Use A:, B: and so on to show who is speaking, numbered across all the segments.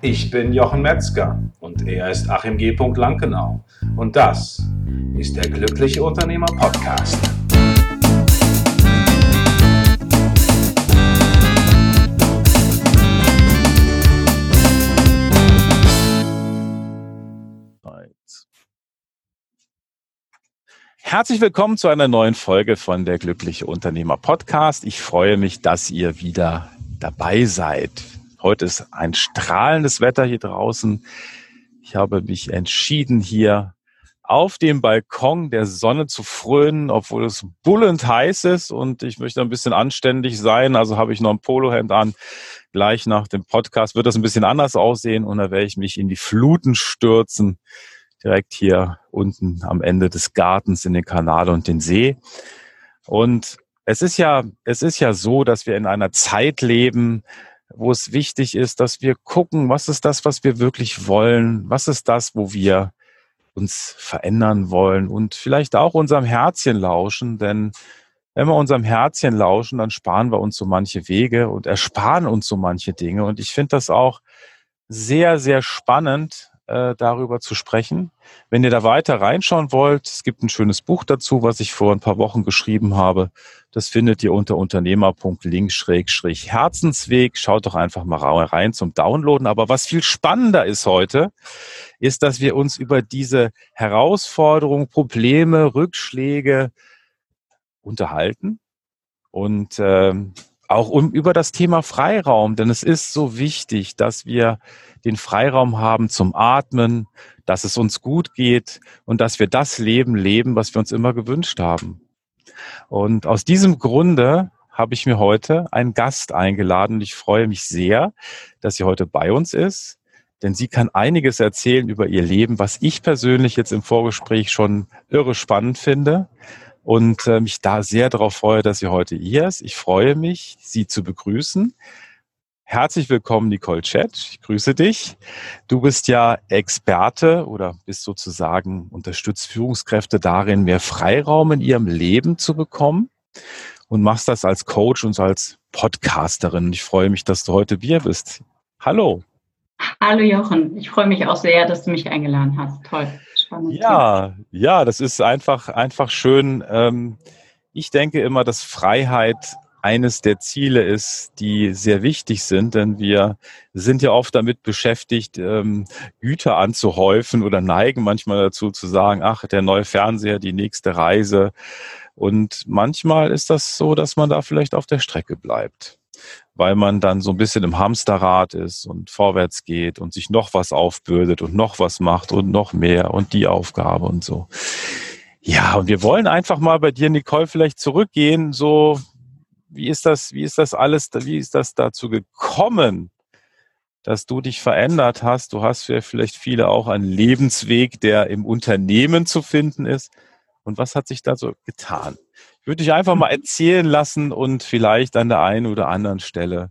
A: Ich bin Jochen Metzger und er ist Achim G. Lankenau. Und das ist der Glückliche Unternehmer Podcast. Herzlich willkommen zu einer neuen Folge von der Glückliche Unternehmer Podcast. Ich freue mich, dass ihr wieder dabei seid. Heute ist ein strahlendes Wetter hier draußen. Ich habe mich entschieden, hier auf dem Balkon der Sonne zu frönen, obwohl es bullend heiß ist und ich möchte ein bisschen anständig sein. Also habe ich noch ein Polohemd an. Gleich nach dem Podcast wird das ein bisschen anders aussehen und da werde ich mich in die Fluten stürzen. Direkt hier unten am Ende des Gartens in den Kanal und den See. Und es ist ja, es ist ja so, dass wir in einer Zeit leben, wo es wichtig ist, dass wir gucken, was ist das, was wir wirklich wollen? Was ist das, wo wir uns verändern wollen und vielleicht auch unserem Herzchen lauschen, denn wenn wir unserem Herzchen lauschen, dann sparen wir uns so manche Wege und ersparen uns so manche Dinge. Und ich finde das auch sehr, sehr spannend, äh, darüber zu sprechen. Wenn ihr da weiter reinschauen wollt, es gibt ein schönes Buch dazu, was ich vor ein paar Wochen geschrieben habe. Das findet ihr unter unternehmer.link-herzensweg. Schaut doch einfach mal rein zum Downloaden. Aber was viel spannender ist heute, ist, dass wir uns über diese Herausforderungen, Probleme, Rückschläge unterhalten und ähm, auch um, über das Thema Freiraum, denn es ist so wichtig, dass wir den Freiraum haben zum Atmen, dass es uns gut geht und dass wir das Leben leben, was wir uns immer gewünscht haben. Und aus diesem Grunde habe ich mir heute einen Gast eingeladen und ich freue mich sehr, dass sie heute bei uns ist, denn sie kann einiges erzählen über ihr Leben, was ich persönlich jetzt im Vorgespräch schon irre spannend finde und äh, mich da sehr darauf freue, dass sie heute hier ist. Ich freue mich, sie zu begrüßen. Herzlich willkommen, Nicole Chet. Ich grüße dich. Du bist ja Experte oder bist sozusagen unterstützt Führungskräfte darin, mehr Freiraum in ihrem Leben zu bekommen und machst das als Coach und als Podcasterin. Ich freue mich, dass du heute hier bist. Hallo.
B: Hallo Jochen. Ich freue mich auch sehr, dass du mich eingeladen hast. Toll.
A: Spannend. Ja, ja, das ist einfach, einfach schön. Ähm, ich denke immer, dass Freiheit eines der Ziele ist, die sehr wichtig sind, denn wir sind ja oft damit beschäftigt, ähm, Güter anzuhäufen oder neigen manchmal dazu zu sagen, ach, der neue Fernseher, die nächste Reise. Und manchmal ist das so, dass man da vielleicht auf der Strecke bleibt, weil man dann so ein bisschen im Hamsterrad ist und vorwärts geht und sich noch was aufbürdet und noch was macht und noch mehr und die Aufgabe und so. Ja, und wir wollen einfach mal bei dir, Nicole, vielleicht zurückgehen, so wie ist das, wie ist das alles, wie ist das dazu gekommen, dass du dich verändert hast? Du hast ja vielleicht viele auch einen Lebensweg, der im Unternehmen zu finden ist. Und was hat sich da so getan? Ich würde dich einfach mal erzählen lassen und vielleicht an der einen oder anderen Stelle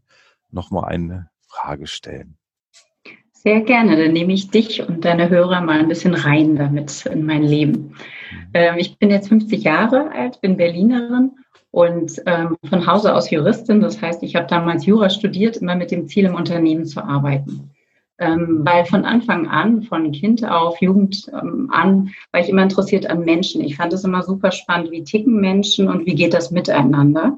A: nochmal eine Frage stellen.
B: Sehr gerne. Dann nehme ich dich und deine Hörer mal ein bisschen rein damit in mein Leben. Mhm. Ähm, ich bin jetzt 50 Jahre alt, bin Berlinerin und ähm, von Hause aus Juristin. Das heißt, ich habe damals Jura studiert, immer mit dem Ziel, im Unternehmen zu arbeiten. Ähm, weil von Anfang an, von Kind auf, Jugend ähm, an, war ich immer interessiert an Menschen. Ich fand es immer super spannend, wie ticken Menschen und wie geht das miteinander.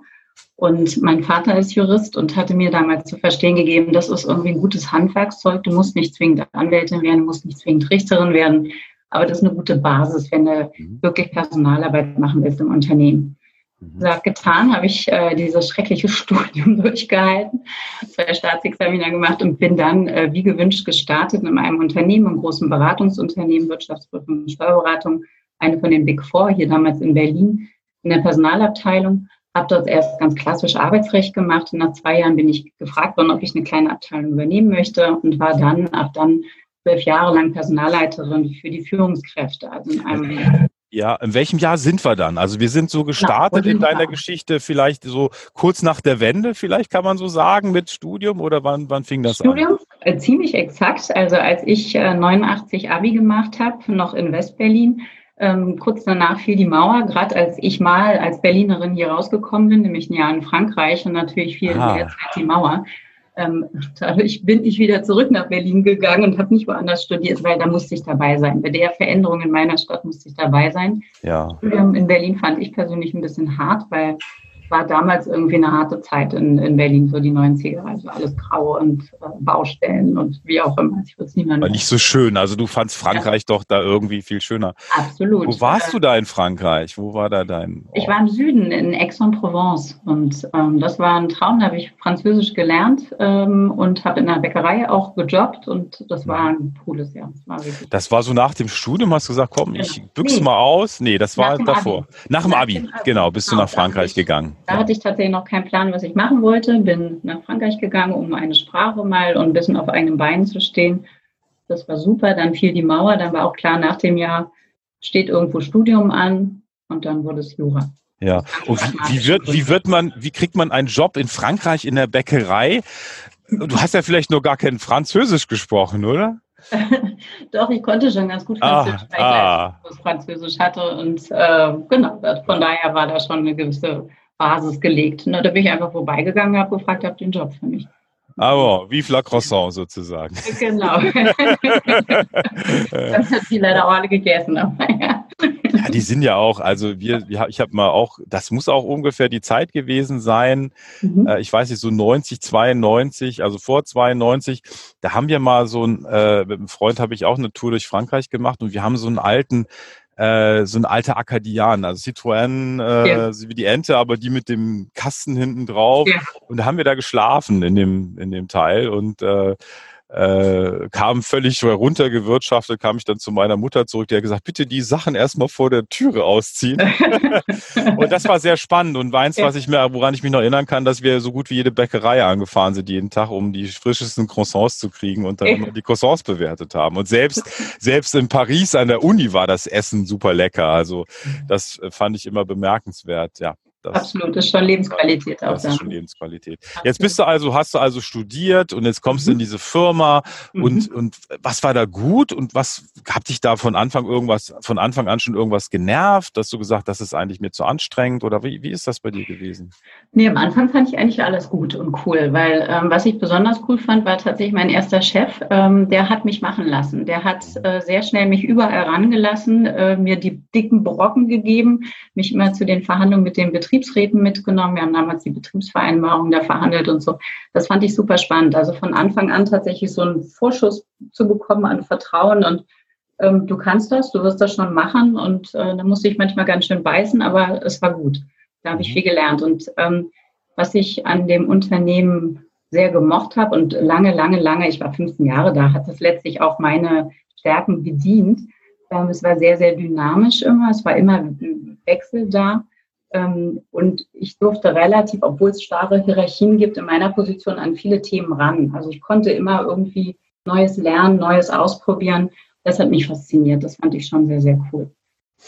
B: Und mein Vater ist Jurist und hatte mir damals zu verstehen gegeben, das ist irgendwie ein gutes Handwerkszeug. Du musst nicht zwingend Anwältin werden, du musst nicht zwingend Richterin werden, aber das ist eine gute Basis, wenn du mhm. wirklich Personalarbeit machen willst im Unternehmen. Mhm. Gesagt, getan, habe ich äh, dieses schreckliche Studium durchgehalten, zwei Staatsexaminer gemacht und bin dann äh, wie gewünscht gestartet in einem Unternehmen, einem großen Beratungsunternehmen, Wirtschaftsprüfung und Steuerberatung, eine von den Big Four, hier damals in Berlin, in der Personalabteilung. Habe dort erst ganz klassisch Arbeitsrecht gemacht. Und nach zwei Jahren bin ich gefragt worden, ob ich eine kleine Abteilung übernehmen möchte und war dann, ab dann zwölf Jahre lang Personalleiterin für die Führungskräfte, also in einem
A: ja, in welchem Jahr sind wir dann? Also wir sind so gestartet in deiner Geschichte vielleicht so kurz nach der Wende, vielleicht kann man so sagen, mit Studium oder wann, wann fing das
B: Studium, an? Studium, äh, ziemlich exakt. Also als ich äh, 89 Abi gemacht habe, noch in Westberlin, ähm, kurz danach fiel die Mauer, gerade als ich mal als Berlinerin hier rausgekommen bin, nämlich ein Jahr in Frankreich und natürlich fiel in der Zeit die Mauer. Ähm, dadurch bin ich wieder zurück nach Berlin gegangen und habe nicht woanders studiert, weil da musste ich dabei sein. Bei der Veränderung in meiner Stadt musste ich dabei sein.
A: Ja.
B: Studium in Berlin fand ich persönlich ein bisschen hart, weil war damals irgendwie eine harte Zeit in, in Berlin, so die 90er, also alles grau und äh, Baustellen und wie auch immer. Ich
A: würde es niemandem. War nicht so schön. Also du fandst Frankreich ja. doch da irgendwie viel schöner.
B: Absolut.
A: Wo warst du da in Frankreich? Wo war da dein?
B: Ort? Ich war im Süden, in Aix-en-Provence. Und ähm, das war ein Traum. Da habe ich Französisch gelernt ähm, und habe in der Bäckerei auch gejobbt. Und das war ein cooles Jahr.
A: Das war, das war so nach dem Studium, hast du gesagt, komm, ich genau. büchse nee. mal aus. Nee, das war davor. Abi. Nach dem Abi. Abi. Genau, bist genau, du nach Frankreich gegangen.
B: Da hatte ich tatsächlich noch keinen Plan, was ich machen wollte. Bin nach Frankreich gegangen, um eine Sprache mal und ein bisschen auf eigenen Beinen zu stehen. Das war super. Dann fiel die Mauer. Dann war auch klar, nach dem Jahr steht irgendwo Studium an und dann wurde es Jura.
A: Ja, und wie, wird, wie wird man, wie kriegt man einen Job in Frankreich in der Bäckerei? Du hast ja vielleicht nur gar kein Französisch gesprochen, oder?
B: Doch, ich konnte schon ganz gut ah, Französisch, weil ah. ich Französisch hatte. Und äh, genau, von daher war da schon eine gewisse Basis gelegt. Und da bin ich einfach vorbeigegangen, habe gefragt, habt ihr einen Job für mich?
A: Aber vive la croissant sozusagen.
B: Genau. das hat die leider auch alle gegessen. Aber ja.
A: ja, die sind ja auch, also wir, ich habe mal auch, das muss auch ungefähr die Zeit gewesen sein. Mhm. Äh, ich weiß nicht, so 90, 92, also vor 92, da haben wir mal so ein, äh, mit einem Freund habe ich auch eine Tour durch Frankreich gemacht und wir haben so einen alten äh, so ein alter Akadian, also Citroën, äh, ja. wie die Ente, aber die mit dem Kasten hinten drauf. Ja. Und da haben wir da geschlafen in dem, in dem Teil und äh, äh, kam völlig runtergewirtschaftet, kam ich dann zu meiner Mutter zurück, die hat gesagt, bitte die Sachen erstmal vor der Türe ausziehen. und das war sehr spannend und eins, was ich mir, woran ich mich noch erinnern kann, dass wir so gut wie jede Bäckerei angefahren sind jeden Tag, um die frischesten Croissants zu kriegen und dann immer die Croissants bewertet haben. Und selbst, selbst in Paris an der Uni war das Essen super lecker. Also das fand ich immer bemerkenswert, ja.
B: Das Absolut, das ist schon Lebensqualität
A: auch. Das ist schon Lebensqualität. Jetzt bist du also, hast du also studiert und jetzt kommst mhm. du in mhm. diese Firma und, mhm. und was war da gut und was hat dich da von Anfang irgendwas, von Anfang an schon irgendwas genervt, dass du gesagt, das ist eigentlich mir zu anstrengend oder wie, wie ist das bei dir gewesen?
B: Nee, am Anfang fand ich eigentlich alles gut und cool, weil ähm, was ich besonders cool fand, war tatsächlich mein erster Chef, ähm, der hat mich machen lassen. Der hat äh, sehr schnell mich überall rangelassen, äh, mir die dicken Brocken gegeben, mich immer zu den Verhandlungen mit dem Betrieb Betriebsräten mitgenommen. Wir haben damals die Betriebsvereinbarung da verhandelt und so. Das fand ich super spannend. Also von Anfang an tatsächlich so einen Vorschuss zu bekommen an Vertrauen und ähm, du kannst das, du wirst das schon machen und äh, da musste ich manchmal ganz schön beißen, aber es war gut. Da habe ich mhm. viel gelernt und ähm, was ich an dem Unternehmen sehr gemocht habe und lange, lange, lange, ich war 15 Jahre da, hat es letztlich auch meine Stärken bedient. Ähm, es war sehr, sehr dynamisch immer, es war immer Wechsel da. Ähm, und ich durfte relativ, obwohl es starre Hierarchien gibt, in meiner Position an viele Themen ran. Also ich konnte immer irgendwie Neues lernen, Neues ausprobieren. Das hat mich fasziniert. Das fand ich schon sehr, sehr cool.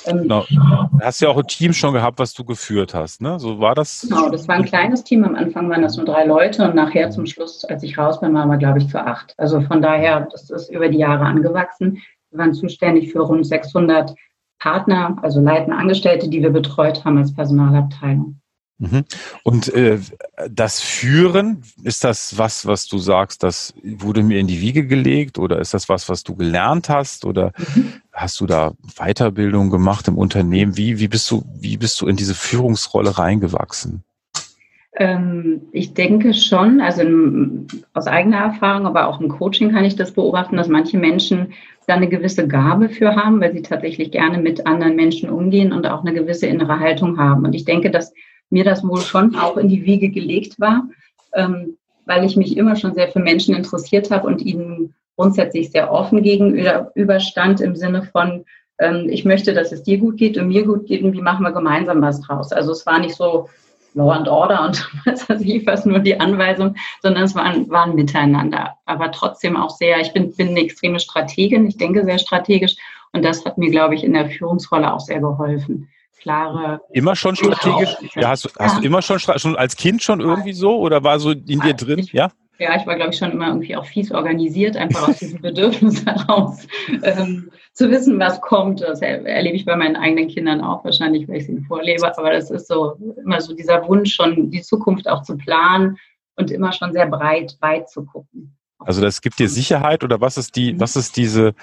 A: Ähm, genau. Du hast ja auch ein Team schon gehabt, was du geführt hast, ne? So war das?
B: Genau, das war ein kleines Team. Am Anfang waren das nur drei Leute und nachher zum Schluss, als ich raus bin, waren wir, glaube ich, zu acht. Also von daher, das ist über die Jahre angewachsen. Wir waren zuständig für rund 600 Partner, also leitende Angestellte, die wir betreut haben als Personalabteilung.
A: Mhm. Und äh, das Führen, ist das was, was du sagst, das wurde mir in die Wiege gelegt oder ist das was, was du gelernt hast oder mhm. hast du da Weiterbildung gemacht im Unternehmen? Wie, wie, bist du, wie bist du in diese Führungsrolle reingewachsen?
B: Ähm, ich denke schon, also in, aus eigener Erfahrung, aber auch im Coaching kann ich das beobachten, dass manche Menschen da eine gewisse Gabe für haben, weil sie tatsächlich gerne mit anderen Menschen umgehen und auch eine gewisse innere Haltung haben. Und ich denke, dass mir das wohl schon auch in die Wiege gelegt war, ähm, weil ich mich immer schon sehr für Menschen interessiert habe und ihnen grundsätzlich sehr offen gegenüberstand im Sinne von, ähm, ich möchte, dass es dir gut geht und mir gut geht und wie machen wir gemeinsam was draus. Also es war nicht so, Law and Order und was weiß ich was, nur die Anweisung, sondern es waren, waren Miteinander. Aber trotzdem auch sehr, ich bin, bin eine extreme Strategin, ich denke sehr strategisch und das hat mir, glaube ich, in der Führungsrolle auch sehr geholfen. Klare.
A: Immer schon strategisch? Ja, hast, du, hast du immer schon, schon als Kind schon irgendwie so oder war so in dir drin?
B: Ich, ja? Ja, ich war, glaube ich, schon immer irgendwie auch fies organisiert, einfach aus diesem Bedürfnis heraus, ähm, zu wissen, was kommt. Das erlebe ich bei meinen eigenen Kindern auch wahrscheinlich, weil ich es ihnen vorlebe. Aber das ist so immer so dieser Wunsch, schon die Zukunft auch zu planen und immer schon sehr breit, weit zu gucken.
A: Also das gibt dir Sicherheit oder was ist die, mhm. was ist diese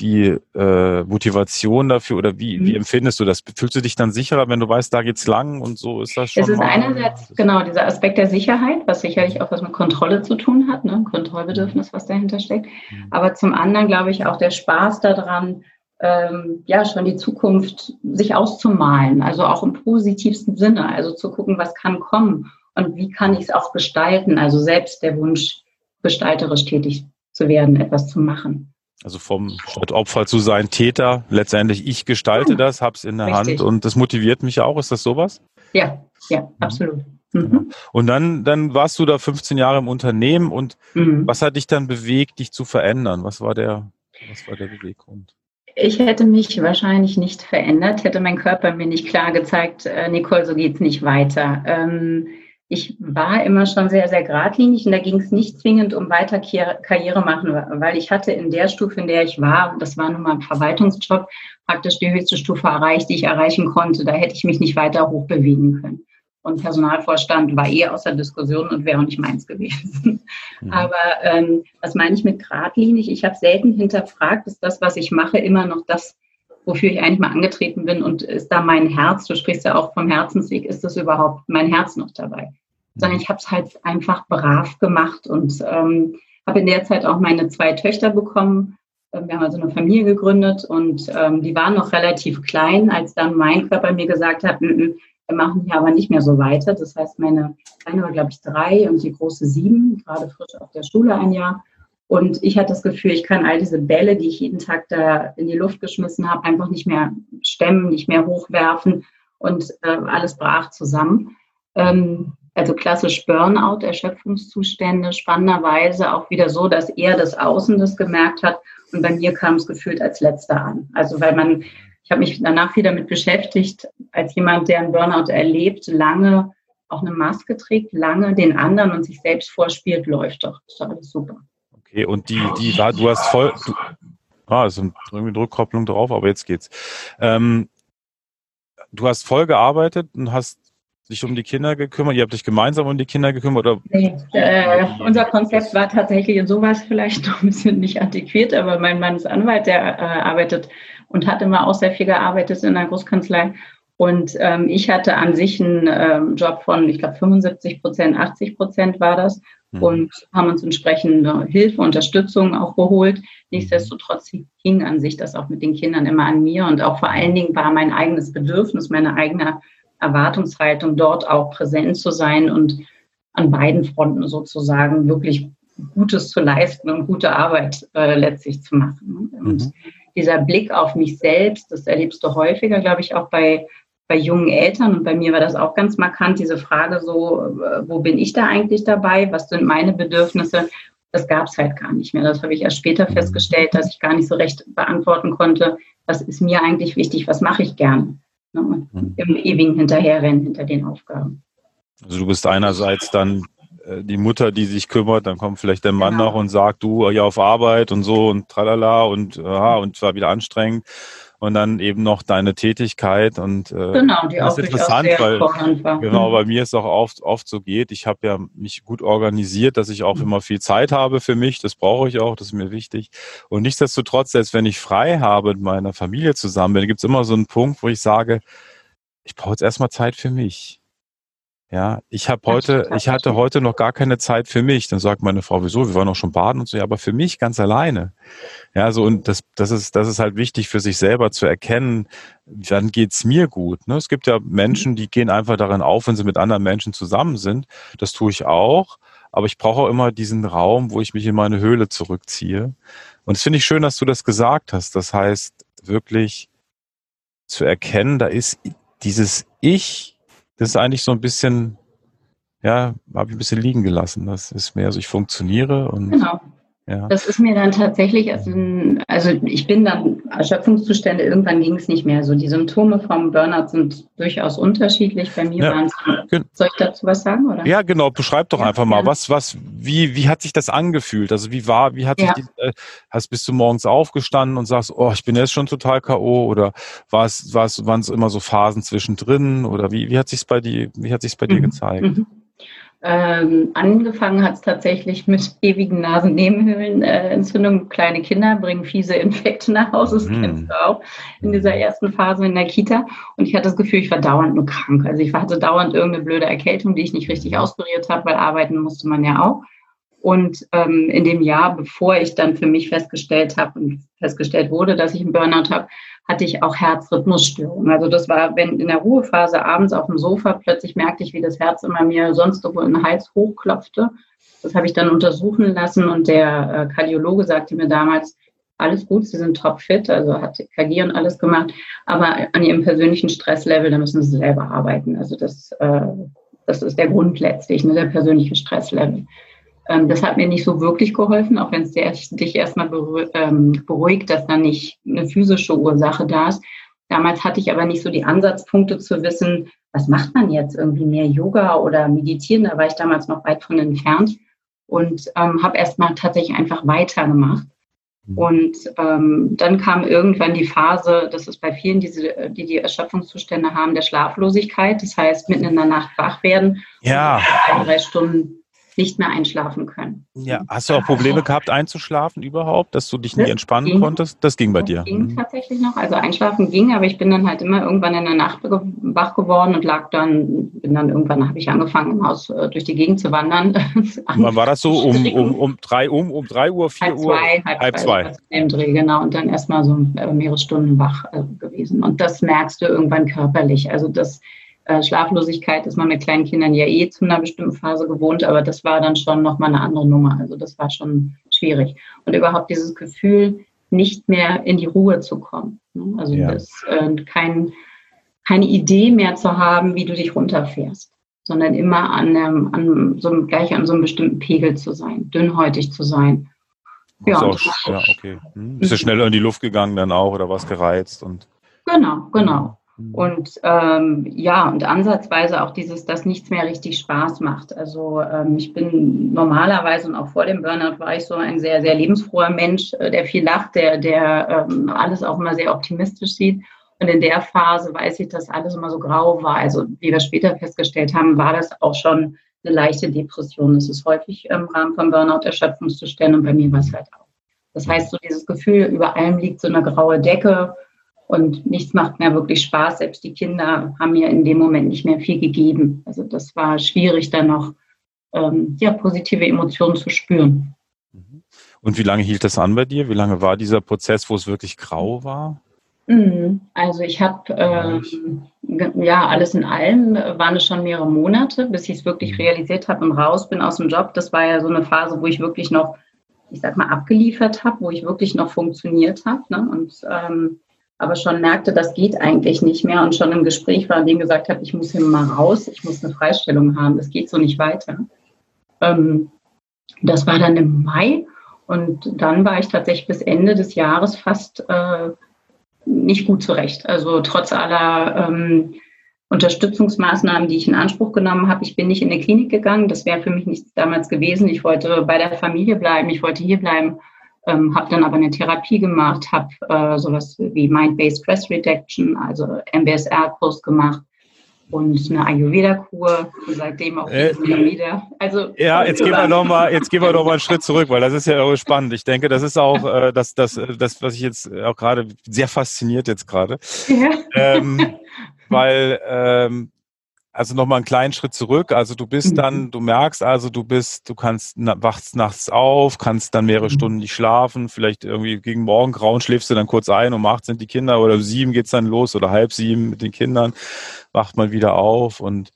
A: die äh, Motivation dafür oder wie, wie mhm. empfindest du das? Fühlst du dich dann sicherer, wenn du weißt, da geht's lang und so ist das schon?
B: Es ist mal, einerseits genau dieser Aspekt der Sicherheit, was sicherlich auch was mit Kontrolle zu tun hat, ne? Kontrollbedürfnis, was dahinter steckt. Mhm. Aber zum anderen glaube ich auch der Spaß daran, ähm, ja schon die Zukunft sich auszumalen, also auch im positivsten Sinne, also zu gucken, was kann kommen und wie kann ich es auch gestalten, also selbst der Wunsch, gestalterisch tätig zu werden, etwas zu machen.
A: Also vom statt Opfer zu sein Täter, letztendlich ich gestalte hm. das, hab's in der Richtig. Hand und das motiviert mich auch. Ist das sowas?
B: Ja, ja, mhm. absolut.
A: Mhm. Und dann, dann warst du da 15 Jahre im Unternehmen und mhm. was hat dich dann bewegt, dich zu verändern? Was war der, was war der Beweggrund?
B: Ich hätte mich wahrscheinlich nicht verändert, hätte mein Körper mir nicht klar gezeigt, äh, Nicole, so geht's nicht weiter. Ähm, ich war immer schon sehr, sehr geradlinig und da ging es nicht zwingend um weiter Karriere machen, weil ich hatte in der Stufe, in der ich war, das war nun mal ein Verwaltungsjob, praktisch die höchste Stufe erreicht, die ich erreichen konnte. Da hätte ich mich nicht weiter hochbewegen können. Und Personalvorstand war eh außer Diskussion und wäre auch nicht meins gewesen. Mhm. Aber ähm, was meine ich mit geradlinig? Ich habe selten hinterfragt, ist das, was ich mache, immer noch das, wofür ich eigentlich mal angetreten bin und ist da mein Herz, du sprichst ja auch vom Herzensweg, ist das überhaupt mein Herz noch dabei? Sondern ich habe es halt einfach brav gemacht und ähm, habe in der Zeit auch meine zwei Töchter bekommen. Ähm, wir haben also eine Familie gegründet und ähm, die waren noch relativ klein, als dann mein Körper mir gesagt hat, m -m, wir machen hier aber nicht mehr so weiter. Das heißt, meine kleine war, glaube ich, drei und die große sieben, gerade frisch auf der Schule ein Jahr. Und ich hatte das Gefühl, ich kann all diese Bälle, die ich jeden Tag da in die Luft geschmissen habe, einfach nicht mehr stemmen, nicht mehr hochwerfen und äh, alles brach zusammen. Ähm, also klassisch Burnout, Erschöpfungszustände, spannenderweise auch wieder so, dass er das Außen das gemerkt hat und bei mir kam es gefühlt als letzter an. Also weil man, ich habe mich danach wieder damit beschäftigt, als jemand, der einen Burnout erlebt, lange auch eine Maske trägt, lange den anderen und sich selbst vorspielt, läuft doch. Das ist doch alles super.
A: Okay, und die, die war, du hast voll, du, ah, ist irgendwie eine Rückkopplung drauf, aber jetzt geht's. Ähm, du hast voll gearbeitet und hast dich um die Kinder gekümmert? Ihr habt dich gemeinsam um die Kinder gekümmert? Oder?
B: Nee, äh, unser Konzept war tatsächlich in sowas vielleicht noch ein bisschen nicht antiquiert, aber mein Mann ist Anwalt, der äh, arbeitet und hat immer auch sehr viel gearbeitet in der Großkanzlei. Und ähm, ich hatte an sich einen ähm, Job von, ich glaube, 75 Prozent, 80 Prozent war das mhm. und haben uns entsprechende Hilfe, Unterstützung auch geholt. Nichtsdestotrotz hing an sich das auch mit den Kindern immer an mir und auch vor allen Dingen war mein eigenes Bedürfnis, meine eigene Erwartungshaltung, dort auch präsent zu sein und an beiden Fronten sozusagen wirklich Gutes zu leisten und gute Arbeit äh, letztlich zu machen. Und mhm. dieser Blick auf mich selbst, das erlebst du häufiger, glaube ich, auch bei, bei jungen Eltern. Und bei mir war das auch ganz markant, diese Frage so, äh, wo bin ich da eigentlich dabei? Was sind meine Bedürfnisse? Das gab es halt gar nicht mehr. Das habe ich erst später mhm. festgestellt, dass ich gar nicht so recht beantworten konnte, was ist mir eigentlich wichtig, was mache ich gern ne? mhm. im ewigen Hinterherrennen hinter den Aufgaben.
A: Also du bist einerseits dann äh, die Mutter, die sich kümmert, dann kommt vielleicht der Mann genau. noch und sagt, du ja auf Arbeit und so und tralala und aha, und zwar wieder anstrengend und dann eben noch deine Tätigkeit und äh, genau, die das ist interessant, weil genau bei mir es auch oft oft so geht. Ich habe ja mich gut organisiert, dass ich auch mhm. immer viel Zeit habe für mich. Das brauche ich auch, das ist mir wichtig. Und nichtsdestotrotz, selbst wenn ich frei habe mit meiner Familie zusammen bin, gibt es immer so einen Punkt, wo ich sage, ich brauche jetzt erstmal Zeit für mich. Ja, ich habe heute, ich hatte heute noch gar keine Zeit für mich. Dann sagt meine Frau, wieso? Wir waren auch schon baden und so. Ja, aber für mich ganz alleine. Ja, so und das, das ist, das ist halt wichtig für sich selber zu erkennen. Dann geht's mir gut. Ne? Es gibt ja Menschen, die gehen einfach darin auf, wenn sie mit anderen Menschen zusammen sind. Das tue ich auch. Aber ich brauche auch immer diesen Raum, wo ich mich in meine Höhle zurückziehe. Und das finde ich schön, dass du das gesagt hast. Das heißt, wirklich zu erkennen, da ist dieses Ich, das ist eigentlich so ein bisschen, ja, habe ich ein bisschen liegen gelassen. Das ist mehr so, ich funktioniere und genau.
B: Ja. Das ist mir dann tatsächlich, also, also ich bin dann Erschöpfungszustände, irgendwann ging es nicht mehr. So die Symptome vom Burnout sind durchaus unterschiedlich. Bei mir ja. waren es. Soll ich dazu was sagen? Oder?
A: Ja, genau. Beschreib doch ja, einfach mal, was, was, wie, wie hat sich das angefühlt? Also wie war, wie hat sich die, äh, hast, bist du morgens aufgestanden und sagst, oh, ich bin jetzt schon total K.O. oder war es, war es, waren es immer so Phasen zwischendrin oder wie, wie hat sich's bei dir, wie hat sich's bei mhm. dir gezeigt? Mhm.
B: Ähm, angefangen hat es tatsächlich mit ewigen Nasennebenhöhlenentzündungen. Äh, Kleine Kinder bringen fiese Infekte nach Hause, das mm. kennst du auch in dieser ersten Phase in der Kita. Und ich hatte das Gefühl, ich war dauernd nur krank. Also ich hatte dauernd irgendeine blöde Erkältung, die ich nicht richtig auskuriert habe, weil arbeiten musste man ja auch. Und ähm, in dem Jahr, bevor ich dann für mich festgestellt habe und festgestellt wurde, dass ich einen Burnout habe, hatte ich auch Herzrhythmusstörungen. Also das war, wenn in der Ruhephase abends auf dem Sofa plötzlich merkte ich, wie das Herz immer mir sonst irgendwo in den Hals hochklopfte. Das habe ich dann untersuchen lassen und der äh, Kardiologe sagte mir damals, alles gut, Sie sind topfit, also hat KG und alles gemacht, aber an Ihrem persönlichen Stresslevel, da müssen Sie selber arbeiten. Also das, äh, das ist der Grund letztlich, ne, der persönliche Stresslevel. Ähm, das hat mir nicht so wirklich geholfen, auch wenn es dich erstmal ähm, beruhigt, dass da nicht eine physische Ursache da ist. Damals hatte ich aber nicht so die Ansatzpunkte zu wissen, was macht man jetzt irgendwie mehr Yoga oder meditieren. Da war ich damals noch weit von entfernt und ähm, habe erstmal tatsächlich einfach weitergemacht. Mhm. Und ähm, dann kam irgendwann die Phase, das ist bei vielen, die die, die Erschöpfungszustände haben, der Schlaflosigkeit. Das heißt, mitten in der Nacht wach werden.
A: Ja.
B: Und drei Stunden nicht mehr einschlafen können.
A: Ja, hast du auch Probleme gehabt einzuschlafen überhaupt, dass du dich nie entspannen ging, konntest? Das ging bei
B: das
A: dir.
B: Ging mhm. tatsächlich noch. Also einschlafen ging, aber ich bin dann halt immer irgendwann in der Nacht wach geworden und lag dann, bin dann irgendwann habe ich angefangen im Haus äh, durch die Gegend zu wandern.
A: Wann war das so? Um, um, um drei um, um drei Uhr, vier halb Uhr?
B: Zwei, halb, halb zwei. zwei. Im Dreh, genau. Und dann erstmal so äh, mehrere Stunden wach äh, gewesen. Und das merkst du irgendwann körperlich. Also das äh, Schlaflosigkeit ist man mit kleinen Kindern ja eh zu einer bestimmten Phase gewohnt, aber das war dann schon nochmal eine andere Nummer. Also das war schon schwierig. Und überhaupt dieses Gefühl, nicht mehr in die Ruhe zu kommen. Ne? Also ja. das, äh, kein, keine Idee mehr zu haben, wie du dich runterfährst, sondern immer an, einem, an so einem, gleich an so einem bestimmten Pegel zu sein, dünnhäutig zu sein.
A: Ja, auch, ja okay. Hm. Bist du schneller in die Luft gegangen dann auch oder was gereizt? Und
B: genau, genau. Mhm. Und ähm, ja, und ansatzweise auch dieses, dass nichts mehr richtig Spaß macht. Also ähm, ich bin normalerweise und auch vor dem Burnout war ich so ein sehr, sehr lebensfroher Mensch, äh, der viel lacht, der, der ähm, alles auch immer sehr optimistisch sieht. Und in der Phase weiß ich, dass alles immer so grau war. Also wie wir später festgestellt haben, war das auch schon eine leichte Depression. Das ist häufig im Rahmen von Burnout Erschöpfungszustände und bei mir war es halt auch. Das heißt, so dieses Gefühl, über allem liegt so eine graue Decke und nichts macht mehr wirklich Spaß. Selbst die Kinder haben mir in dem Moment nicht mehr viel gegeben. Also das war schwierig, dann noch ähm, ja, positive Emotionen zu spüren.
A: Mhm. Und wie lange hielt das an bei dir? Wie lange war dieser Prozess, wo es wirklich grau war?
B: Mhm. Also ich habe ähm, ja alles in allem waren es schon mehrere Monate, bis ich es wirklich mhm. realisiert habe und raus bin aus dem Job. Das war ja so eine Phase, wo ich wirklich noch, ich sag mal, abgeliefert habe, wo ich wirklich noch funktioniert habe. Ne? Und ähm, aber schon merkte, das geht eigentlich nicht mehr und schon im Gespräch war, dem gesagt habe, ich muss hier mal raus, ich muss eine Freistellung haben, das geht so nicht weiter. Ähm, das war dann im Mai und dann war ich tatsächlich bis Ende des Jahres fast äh, nicht gut zurecht. Also trotz aller ähm, Unterstützungsmaßnahmen, die ich in Anspruch genommen habe. Ich bin nicht in die Klinik gegangen. Das wäre für mich nichts damals gewesen. Ich wollte bei der Familie bleiben. Ich wollte hier bleiben ähm, habe dann aber eine Therapie gemacht, habe äh, sowas wie Mind-Based Stress Reduction, also MBSR-Kurs gemacht und eine Ayurveda-Kur seitdem auch äh, wieder.
A: Also ja, jetzt gehen wir noch mal, jetzt gehen wir noch mal einen Schritt zurück, weil das ist ja spannend. Ich denke, das ist auch äh, das, das, das, was ich jetzt auch gerade sehr fasziniert jetzt gerade, ja. ähm, weil ähm, also nochmal einen kleinen Schritt zurück. Also du bist dann, mhm. du merkst also, du bist, du kannst, wachst nachts auf, kannst dann mehrere mhm. Stunden nicht schlafen, vielleicht irgendwie gegen Morgengrauen schläfst du dann kurz ein, um acht sind die Kinder oder um sieben geht's dann los oder halb sieben mit den Kindern, wacht mal wieder auf und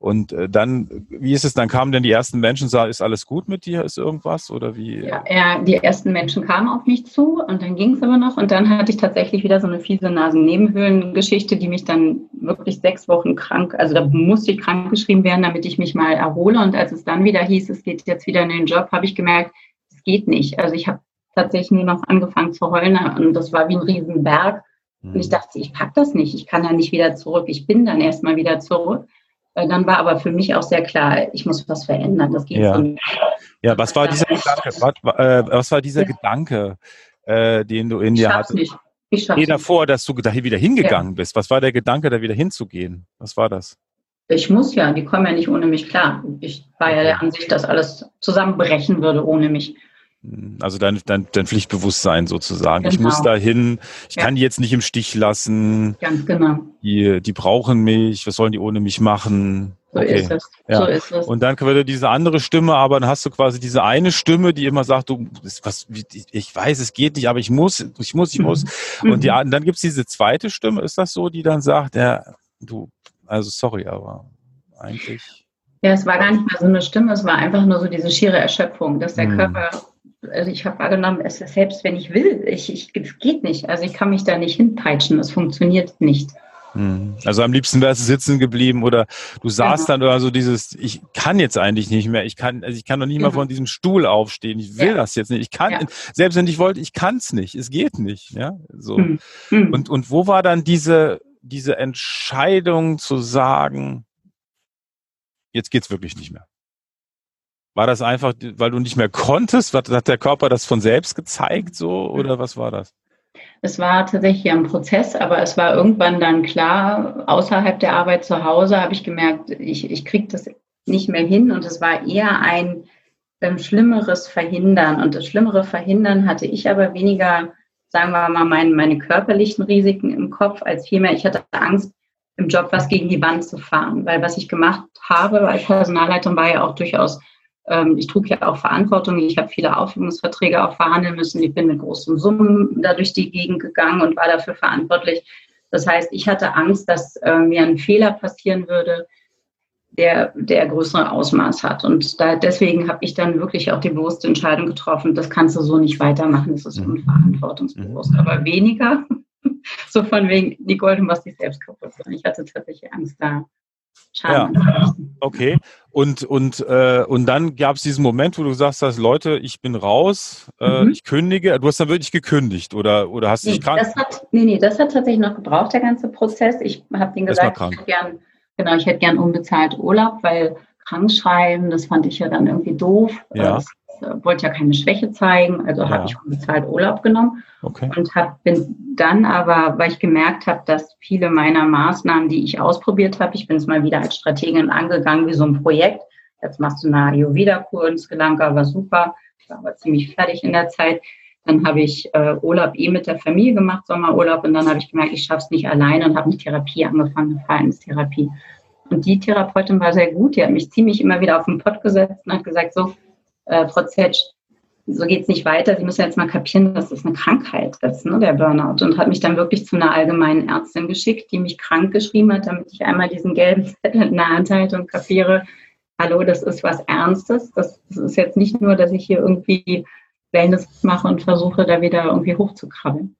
A: und äh, dann, wie ist es, dann kamen denn die ersten Menschen, sah, ist alles gut mit dir, ist irgendwas oder wie?
B: Ja, ja die ersten Menschen kamen auf mich zu und dann ging es aber noch und dann hatte ich tatsächlich wieder so eine fiese Nasennebenhöhlengeschichte, die mich dann wirklich sechs Wochen krank, also da musste ich krank geschrieben werden, damit ich mich mal erhole und als es dann wieder hieß, es geht jetzt wieder in den Job, habe ich gemerkt, es geht nicht. Also ich habe tatsächlich nur noch angefangen zu heulen und das war wie ein Riesenberg. Und ich mhm. dachte, ich pack das nicht, ich kann da nicht wieder zurück. Ich bin dann erstmal wieder zurück. Äh, dann war aber für mich auch sehr klar, ich muss was verändern. Das geht
A: ja.
B: so nicht.
A: Ja, was war dieser Gedanke, was, äh, was war dieser ja. Gedanke, äh, den du in dir hattest? Nicht. Ich nee, davor, dass du da wieder hingegangen ja. bist. Was war der Gedanke, da wieder hinzugehen? Was war das?
B: Ich muss ja, die kommen ja nicht ohne mich klar. Ich war ja der Ansicht, dass alles zusammenbrechen würde ohne mich.
A: Also dein, dein, dein Pflichtbewusstsein sozusagen. Genau. Ich muss genau. dahin, ich ja. kann die jetzt nicht im Stich lassen.
B: Ganz genau.
A: Die, die brauchen mich, was sollen die ohne mich machen?
B: So okay. ist es.
A: Ja. So ist es. Und dann wieder diese andere Stimme, aber dann hast du quasi diese eine Stimme, die immer sagt, du, was, ich weiß, es geht nicht, aber ich muss, ich muss, ich muss. Mhm. Und die, dann gibt's diese zweite Stimme, ist das so, die dann sagt, ja, du, also sorry, aber eigentlich.
B: Ja, es war gar nicht mal so eine Stimme, es war einfach nur so diese schiere Erschöpfung, dass der mhm. Körper also ich habe wahrgenommen, es ist selbst wenn ich will, ich, ich, es geht nicht. Also ich kann mich da nicht hinpeitschen, es funktioniert nicht.
A: Hm. Also am liebsten wärst du sitzen geblieben oder du saßt genau. dann oder so dieses, ich kann jetzt eigentlich nicht mehr, ich kann, also ich kann noch nicht genau. mal von diesem Stuhl aufstehen, ich will ja. das jetzt nicht, ich kann, ja. selbst wenn ich wollte, ich kann es nicht, es geht nicht, ja, so. Hm. Hm. Und, und wo war dann diese, diese Entscheidung zu sagen, jetzt geht's wirklich nicht mehr? War das einfach, weil du nicht mehr konntest? Hat der Körper das von selbst gezeigt so oder was war das?
B: Es war tatsächlich ein Prozess, aber es war irgendwann dann klar, außerhalb der Arbeit zu Hause habe ich gemerkt, ich, ich kriege das nicht mehr hin und es war eher ein ähm, schlimmeres Verhindern. Und das schlimmere Verhindern hatte ich aber weniger, sagen wir mal, mein, meine körperlichen Risiken im Kopf, als vielmehr, ich hatte Angst, im Job was gegen die Wand zu fahren. Weil was ich gemacht habe als Personalleitung war ja auch durchaus ich trug ja auch Verantwortung. Ich habe viele Aufhebungsverträge auch verhandeln müssen. Ich bin mit großen Summen da durch die Gegend gegangen und war dafür verantwortlich. Das heißt, ich hatte Angst, dass äh, mir ein Fehler passieren würde, der, der größere Ausmaß hat. Und da, deswegen habe ich dann wirklich auch die bewusste Entscheidung getroffen, das kannst du so nicht weitermachen, das ist mhm. unverantwortungsbewusst. Mhm. Aber weniger so von wegen, Nicole, du machst dich selbst kaputt. Ich hatte tatsächlich Angst, da
A: Schaden ja. Okay. Und, und, äh, und dann gab es diesen Moment, wo du sagst hast, Leute, ich bin raus, äh, mhm. ich kündige. Du hast dann wirklich gekündigt oder, oder hast
B: nee,
A: dich krank?
B: Das hat, nee, nee, das hat tatsächlich noch gebraucht, der ganze Prozess. Ich habe denen gesagt, ich hätte gern, genau, ich hätte gern unbezahlt Urlaub, weil krankschreiben, das fand ich ja dann irgendwie doof.
A: Ja.
B: Das äh, wollte ja keine Schwäche zeigen, also ja. habe ich unbezahlt Urlaub genommen
A: okay.
B: und hab, bin dann aber, weil ich gemerkt habe, dass viele meiner Maßnahmen, die ich ausprobiert habe, ich bin es mal wieder als Strategin angegangen wie so ein Projekt. Jetzt machst du eine Ayurveda-Kur in Sri Lanka, war super, ich war aber ziemlich fertig in der Zeit. Dann habe ich äh, Urlaub eh mit der Familie gemacht, Sommerurlaub, und dann habe ich gemerkt, ich schaffe es nicht alleine und habe eine Therapie angefangen, eine Verhaltenstherapie. Und die Therapeutin war sehr gut, die hat mich ziemlich immer wieder auf den Pott gesetzt und hat gesagt, so, äh, Frau Zetsch, so geht's nicht weiter. Sie müssen jetzt mal kapieren, dass das eine Krankheit ist, ne, der Burnout. Und hat mich dann wirklich zu einer allgemeinen Ärztin geschickt, die mich krank geschrieben hat, damit ich einmal diesen gelben Zettel in der Hand halte und kapiere, hallo, das ist was Ernstes. Das, das ist jetzt nicht nur, dass ich hier irgendwie Wellness mache und versuche, da wieder irgendwie hochzukrabbeln.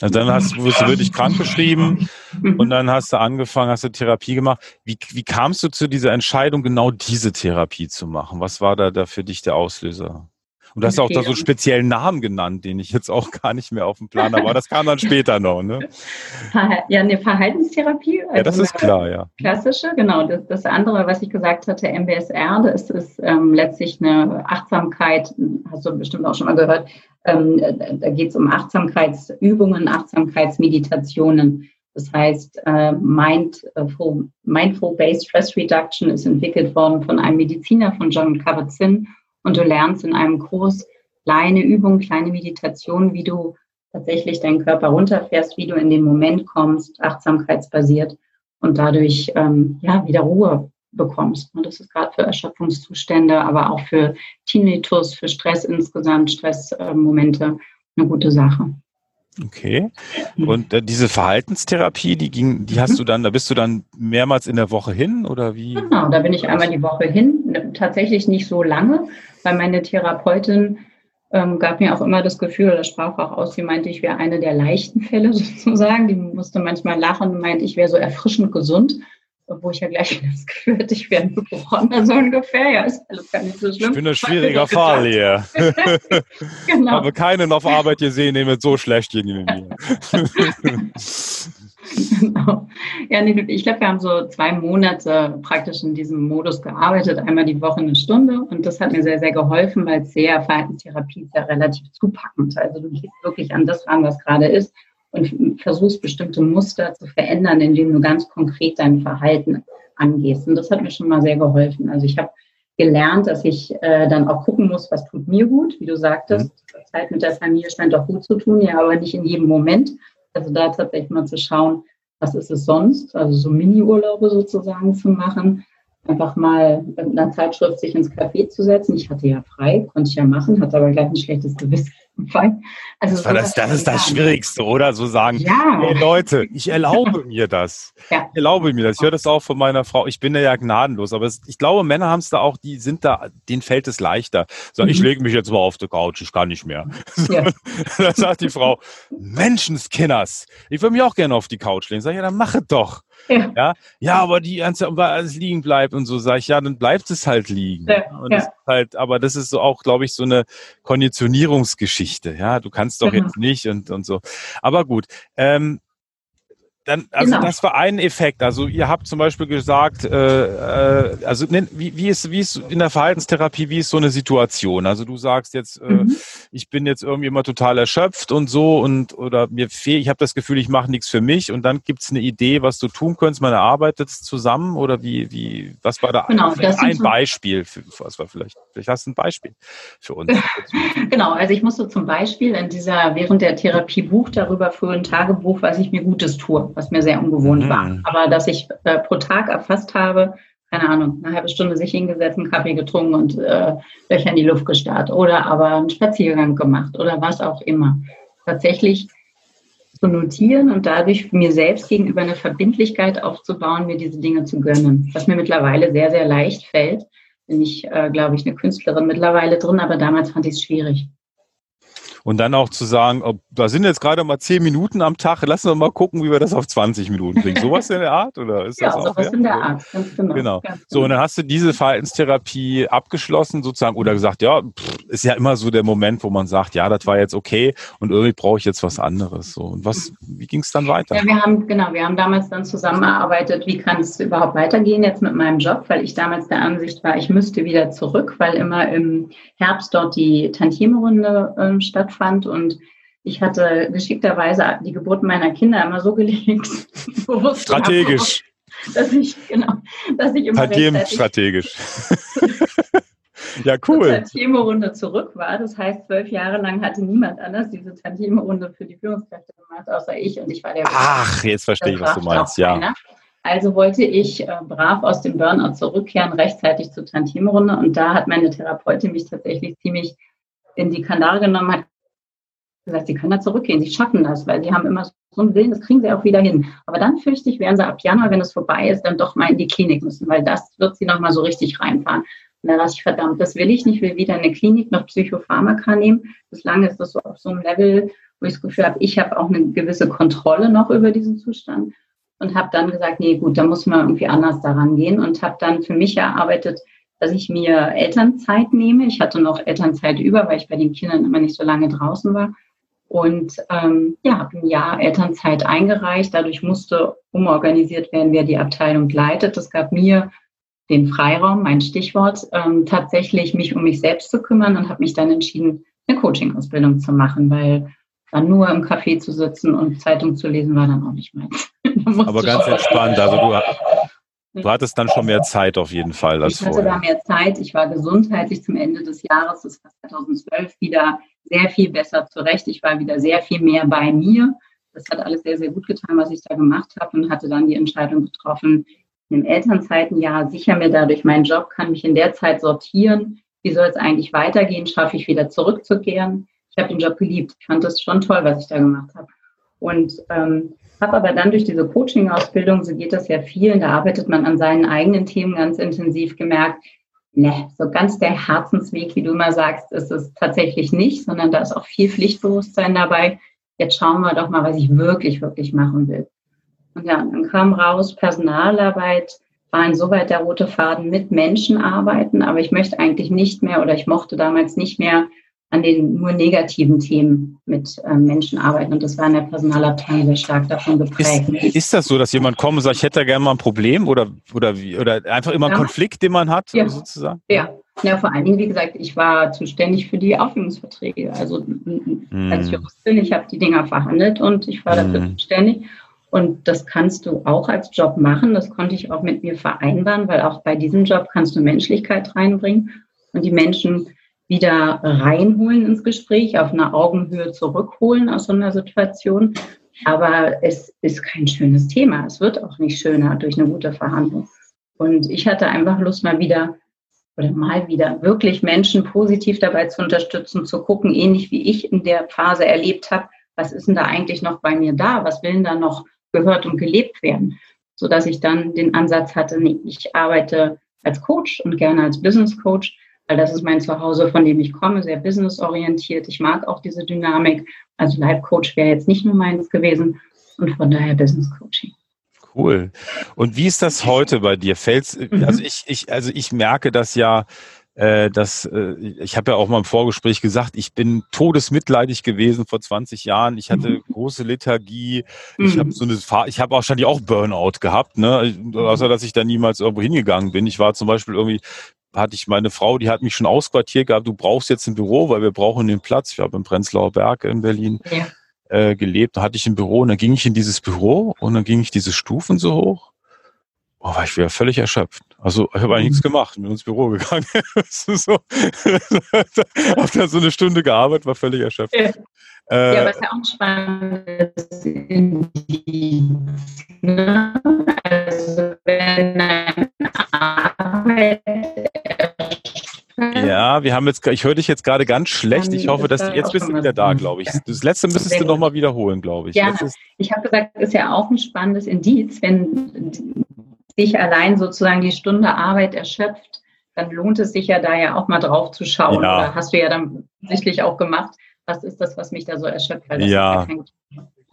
A: Also dann hast, wirst du wirklich krank geschrieben und dann hast du angefangen, hast du Therapie gemacht. Wie, wie kamst du zu dieser Entscheidung, genau diese Therapie zu machen? Was war da, da für dich der Auslöser? Und du hast auch da so einen speziellen Namen genannt, den ich jetzt auch gar nicht mehr auf dem Plan habe, aber das kam dann später noch, ne?
B: Ja, eine Verhaltenstherapie.
A: Also ja, das ist klar, ja.
B: Klassische, genau. Das, das andere, was ich gesagt hatte, MBSR, das ist ähm, letztlich eine Achtsamkeit, hast du bestimmt auch schon mal gehört, ähm, da geht es um Achtsamkeitsübungen, Achtsamkeitsmeditationen. Das heißt, äh, Mindful, Mindful-Based Stress Reduction ist entwickelt worden von einem Mediziner, von John Kabat-Zinn und du lernst in einem Kurs kleine Übungen, kleine Meditationen, wie du tatsächlich deinen Körper runterfährst, wie du in den Moment kommst, achtsamkeitsbasiert und dadurch ähm, ja wieder Ruhe bekommst. Und das ist gerade für Erschöpfungszustände, aber auch für Tinnitus, für Stress insgesamt, Stressmomente eine gute Sache.
A: Okay. Und äh, diese Verhaltenstherapie, die ging, die hast du dann, da bist du dann mehrmals in der Woche hin oder wie?
B: Genau, da bin ich einmal die Woche hin. Tatsächlich nicht so lange, weil meine Therapeutin ähm, gab mir auch immer das Gefühl, das sprach auch aus, sie meinte, ich wäre eine der leichten Fälle sozusagen. Die musste manchmal lachen und meinte, ich wäre so erfrischend gesund wo ich ja gleich das Gefühl hatte, ich wäre ein Gebrochener, so ungefähr. Ja, ist alles gar nicht so schlimm.
A: Ich bin ein schwieriger Fall hier. genau. Habe keinen auf Arbeit gesehen, der mit so schlecht ging wie mir.
B: genau. Ja, nee, ich glaube, wir haben so zwei Monate praktisch in diesem Modus gearbeitet, einmal die Woche eine Stunde. Und das hat mir sehr, sehr geholfen, weil sehr Verhaltenstherapie ist ja relativ zupackend. Also du gehst wirklich an das ran, was gerade ist und versuchst bestimmte Muster zu verändern, indem du ganz konkret dein Verhalten angehst. Und das hat mir schon mal sehr geholfen. Also ich habe gelernt, dass ich äh, dann auch gucken muss, was tut mir gut, wie du sagtest. Mhm. Zeit mit der Familie scheint auch gut zu tun, ja, aber nicht in jedem Moment. Also da tatsächlich mal zu schauen, was ist es sonst, also so Mini-Urlaube sozusagen zu machen, einfach mal mit einer Zeitschrift sich ins Café zu setzen. Ich hatte ja frei, konnte ich ja machen, hatte aber gleich ein schlechtes Gewissen.
A: Also das, das, das ist das Schwierigste, oder? So sagen, ja. hey Leute, ich erlaube mir das. Ja. Ich erlaube mir das. Ich höre das auch von meiner Frau. Ich bin da ja gnadenlos, aber es, ich glaube, Männer haben es da auch, die sind da, denen fällt es leichter. So, mhm. ich lege mich jetzt mal auf die Couch, ich kann nicht mehr. Ja. dann sagt die Frau, Menschenskinners, ich würde mich auch gerne auf die Couch legen. Sag ich, ja, dann mach es doch. Ja. ja, ja, aber die ganze weil alles liegen bleibt und so, sage ich, ja, dann bleibt es halt liegen. Ja, und ja. halt, aber das ist so auch, glaube ich, so eine Konditionierungsgeschichte. Ja, du kannst doch genau. jetzt nicht und, und so. Aber gut. Ähm, dann, also genau. das war ein Effekt. Also ihr habt zum Beispiel gesagt, äh, äh, also wie, wie, ist, wie ist in der Verhaltenstherapie, wie ist so eine Situation? Also du sagst jetzt, äh, mhm. ich bin jetzt irgendwie immer total erschöpft und so und oder mir fehlt, ich habe das Gefühl, ich mache nichts für mich und dann gibt es eine Idee, was du tun könntest. Man erarbeitet es zusammen oder wie, wie, was war da genau, ein so Beispiel? Für, was war vielleicht, vielleicht hast du ein Beispiel für uns.
B: genau, also ich musste zum Beispiel in dieser, während der Therapie Buch darüber für ein Tagebuch, was ich mir Gutes tue was mir sehr ungewohnt mhm. war. Aber dass ich äh, pro Tag erfasst habe, keine Ahnung, eine halbe Stunde sich hingesetzt, einen Kaffee getrunken und äh, Löcher in die Luft gestarrt oder aber einen Spaziergang gemacht oder was auch immer. Tatsächlich zu notieren und dadurch mir selbst gegenüber eine Verbindlichkeit aufzubauen, mir diese Dinge zu gönnen. Was mir mittlerweile sehr, sehr leicht fällt. Bin ich, äh, glaube ich, eine Künstlerin mittlerweile drin, aber damals fand ich es schwierig.
A: Und dann auch zu sagen, ob, da sind jetzt gerade mal zehn Minuten am Tag, lassen wir mal gucken, wie wir das auf 20 Minuten bringen. Sowas in der Art? Oder ist
B: ja, das auch, sowas ja? in der Art,
A: ganz genau. genau. Ganz so, und dann hast du diese Verhaltenstherapie abgeschlossen sozusagen oder gesagt, ja, pff, ist ja immer so der Moment, wo man sagt, ja, das war jetzt okay und irgendwie brauche ich jetzt was anderes. So. Und was, wie ging es dann weiter?
B: Ja, wir haben, genau, wir haben damals dann zusammengearbeitet, wie kann es überhaupt weitergehen jetzt mit meinem Job, weil ich damals der Ansicht war, ich müsste wieder zurück, weil immer im Herbst dort die Tantieme-Runde äh, stattfindet stattfand. Und ich hatte geschickterweise die Geburt meiner Kinder immer so gelegt.
A: strategisch.
B: dass ich, genau, dass ich
A: immer strategisch. ja, cool.
B: Tantieme-Runde zurück war. Das heißt, zwölf Jahre lang hatte niemand anders diese Tantieme-Runde für die Führungskräfte gemacht, außer ich. Und ich war der
A: Ach, jetzt verstehe ich, was du meinst, ja. Keiner.
B: Also wollte ich äh, brav aus dem Burnout zurückkehren, rechtzeitig zur Tantieme-Runde. Und da hat meine Therapeutin mich tatsächlich ziemlich in die Kandare genommen, hat gesagt, sie können da zurückgehen, sie schaffen das, weil sie haben immer so einen Willen, das kriegen sie auch wieder hin. Aber dann fürchte ich, werden sie ab Januar, wenn es vorbei ist, dann doch mal in die Klinik müssen, weil das wird sie nochmal so richtig reinfahren. Und da dachte ich, verdammt, das will ich nicht, will weder in der Klinik noch Psychopharmaka nehmen. Bislang ist das so auf so einem Level, wo ich das Gefühl habe, ich habe auch eine gewisse Kontrolle noch über diesen Zustand und habe dann gesagt, nee, gut, da muss man irgendwie anders daran gehen und habe dann für mich erarbeitet, dass ich mir Elternzeit nehme. Ich hatte noch Elternzeit über, weil ich bei den Kindern immer nicht so lange draußen war und ähm, ja, habe ein Jahr Elternzeit eingereicht. Dadurch musste umorganisiert werden, wer die Abteilung leitet. Das gab mir den Freiraum, mein Stichwort, ähm, tatsächlich mich um mich selbst zu kümmern und habe mich dann entschieden, eine Coaching-Ausbildung zu machen, weil dann nur im Café zu sitzen und Zeitung zu lesen war dann auch nicht meins.
A: Aber ganz entspannt. Also du, du, hattest dann schon mehr Zeit auf jeden Fall
B: als Ich hatte vorher. da mehr Zeit. Ich war gesundheitlich zum Ende des Jahres, das war 2012, wieder sehr viel besser zurecht. Ich war wieder sehr viel mehr bei mir. Das hat alles sehr, sehr gut getan, was ich da gemacht habe und hatte dann die Entscheidung getroffen, im Elternzeitenjahr sicher mir dadurch meinen Job, kann mich in der Zeit sortieren. Wie soll es eigentlich weitergehen? Schaffe ich wieder zurückzukehren? Ich habe den Job geliebt. Ich fand das schon toll, was ich da gemacht habe. Und ähm, habe aber dann durch diese Coaching-Ausbildung, so geht das ja vielen, da arbeitet man an seinen eigenen Themen ganz intensiv gemerkt, Ne, so ganz der Herzensweg, wie du immer sagst, ist es tatsächlich nicht, sondern da ist auch viel Pflichtbewusstsein dabei. Jetzt schauen wir doch mal, was ich wirklich, wirklich machen will. Und ja, dann kam raus, Personalarbeit war insoweit der rote Faden mit Menschen arbeiten, aber ich möchte eigentlich nicht mehr oder ich mochte damals nicht mehr an den nur negativen Themen mit äh, Menschen arbeiten. Und das war in der Personalabteilung sehr stark davon geprägt.
A: Ist, ist das so, dass jemand kommt und sagt, ich hätte da gerne mal ein Problem oder, oder, wie, oder einfach immer einen ja. Konflikt, den man hat,
B: ja.
A: sozusagen?
B: Ja. ja, vor allen Dingen, wie gesagt, ich war zuständig für die Aufhebungsverträge. Also hm. als Juristin, ich habe die Dinger verhandelt und ich war dafür hm. zuständig. Und das kannst du auch als Job machen. Das konnte ich auch mit mir vereinbaren, weil auch bei diesem Job kannst du Menschlichkeit reinbringen und die Menschen wieder reinholen ins Gespräch, auf einer Augenhöhe zurückholen aus so einer Situation. Aber es ist kein schönes Thema. Es wird auch nicht schöner durch eine gute Verhandlung. Und ich hatte einfach Lust, mal wieder oder mal wieder wirklich Menschen positiv dabei zu unterstützen, zu gucken, ähnlich wie ich in der Phase erlebt habe, was ist denn da eigentlich noch bei mir da? Was will denn da noch gehört und gelebt werden? So dass ich dann den Ansatz hatte, nee, ich arbeite als Coach und gerne als Business Coach, weil das ist mein Zuhause, von dem ich komme, sehr businessorientiert. Ich mag auch diese Dynamik. Also Life Coach wäre jetzt nicht nur meins gewesen und von daher Business Coaching.
A: Cool. Und wie ist das heute bei dir? Fällt's, mhm. also ich, ich, also ich merke das ja, äh, dass äh, ich habe ja auch mal im Vorgespräch gesagt, ich bin todesmitleidig gewesen vor 20 Jahren. Ich hatte mhm. große Lethargie. Mhm. Ich habe so eine Fahr ich habe wahrscheinlich auch Burnout gehabt, ne? Außer dass ich da niemals irgendwo hingegangen bin. Ich war zum Beispiel irgendwie hatte ich meine Frau, die hat mich schon ausquartiert gehabt, du brauchst jetzt ein Büro, weil wir brauchen den Platz. Ich habe im Prenzlauer Berg in Berlin. Ja äh, gelebt, da hatte ich ein Büro und dann ging ich in dieses Büro und dann ging ich diese Stufen so hoch. Oh, war ich wieder völlig erschöpft. Also ich habe eigentlich nichts mhm. gemacht, bin ins Büro gegangen. so, hab da so eine Stunde gearbeitet, war völlig erschöpft. Ja,
B: äh, ja ist ja auch ein spannendes Indiz. Ne? Also wenn eine Arbeit
A: ja, wir haben jetzt, ich höre dich jetzt gerade ganz schlecht. Ich hoffe, dass du, jetzt bist du wieder da, glaube ich. Das letzte müsstest du nochmal wiederholen, glaube ich.
B: Ja, ich habe gesagt, ist ja auch ein spannendes Indiz, wenn sich allein sozusagen die Stunde Arbeit erschöpft, dann lohnt es sich ja da ja auch mal drauf zu schauen. Ja. Oder hast du ja dann sicherlich auch gemacht. Was ist das, was mich da so erschöpft?
A: ja. ja.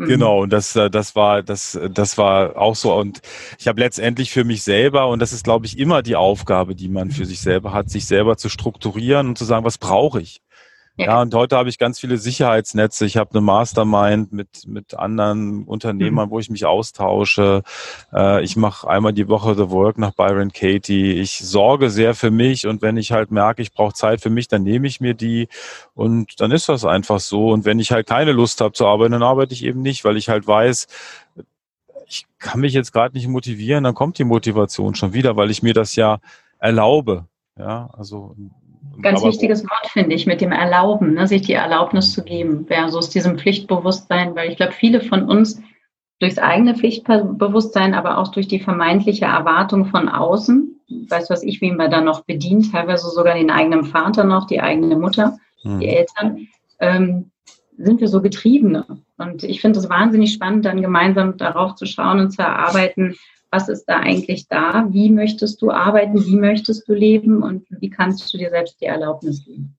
A: Genau, und das, äh, das war, das, das war auch so. Und ich habe letztendlich für mich selber, und das ist, glaube ich, immer die Aufgabe, die man für sich selber hat, sich selber zu strukturieren und zu sagen, was brauche ich? Ja, und heute habe ich ganz viele Sicherheitsnetze. Ich habe eine Mastermind mit, mit anderen Unternehmern, mhm. wo ich mich austausche. Äh, ich mache einmal die Woche The Work nach Byron Katie. Ich sorge sehr für mich und wenn ich halt merke, ich brauche Zeit für mich, dann nehme ich mir die und dann ist das einfach so. Und wenn ich halt keine Lust habe zu arbeiten, dann arbeite ich eben nicht, weil ich halt weiß, ich kann mich jetzt gerade nicht motivieren, dann kommt die Motivation schon wieder, weil ich mir das ja erlaube. Ja, also
B: Ganz Aber wichtiges Wort finde ich mit dem Erlauben, ne, sich die Erlaubnis zu geben, versus diesem Pflichtbewusstsein, weil ich glaube, viele von uns durchs eigene Pflichtbewusstsein, aber auch durch die vermeintliche Erwartung von außen, weiß was ich, wie man da noch bedient, teilweise sogar den eigenen Vater noch, die eigene Mutter, hm. die Eltern, ähm, sind wir so Getriebene. Und ich finde es wahnsinnig spannend, dann gemeinsam darauf zu schauen und zu erarbeiten, was ist da eigentlich da, wie möchtest du arbeiten, wie möchtest du leben und wie kannst du dir selbst die Erlaubnis geben.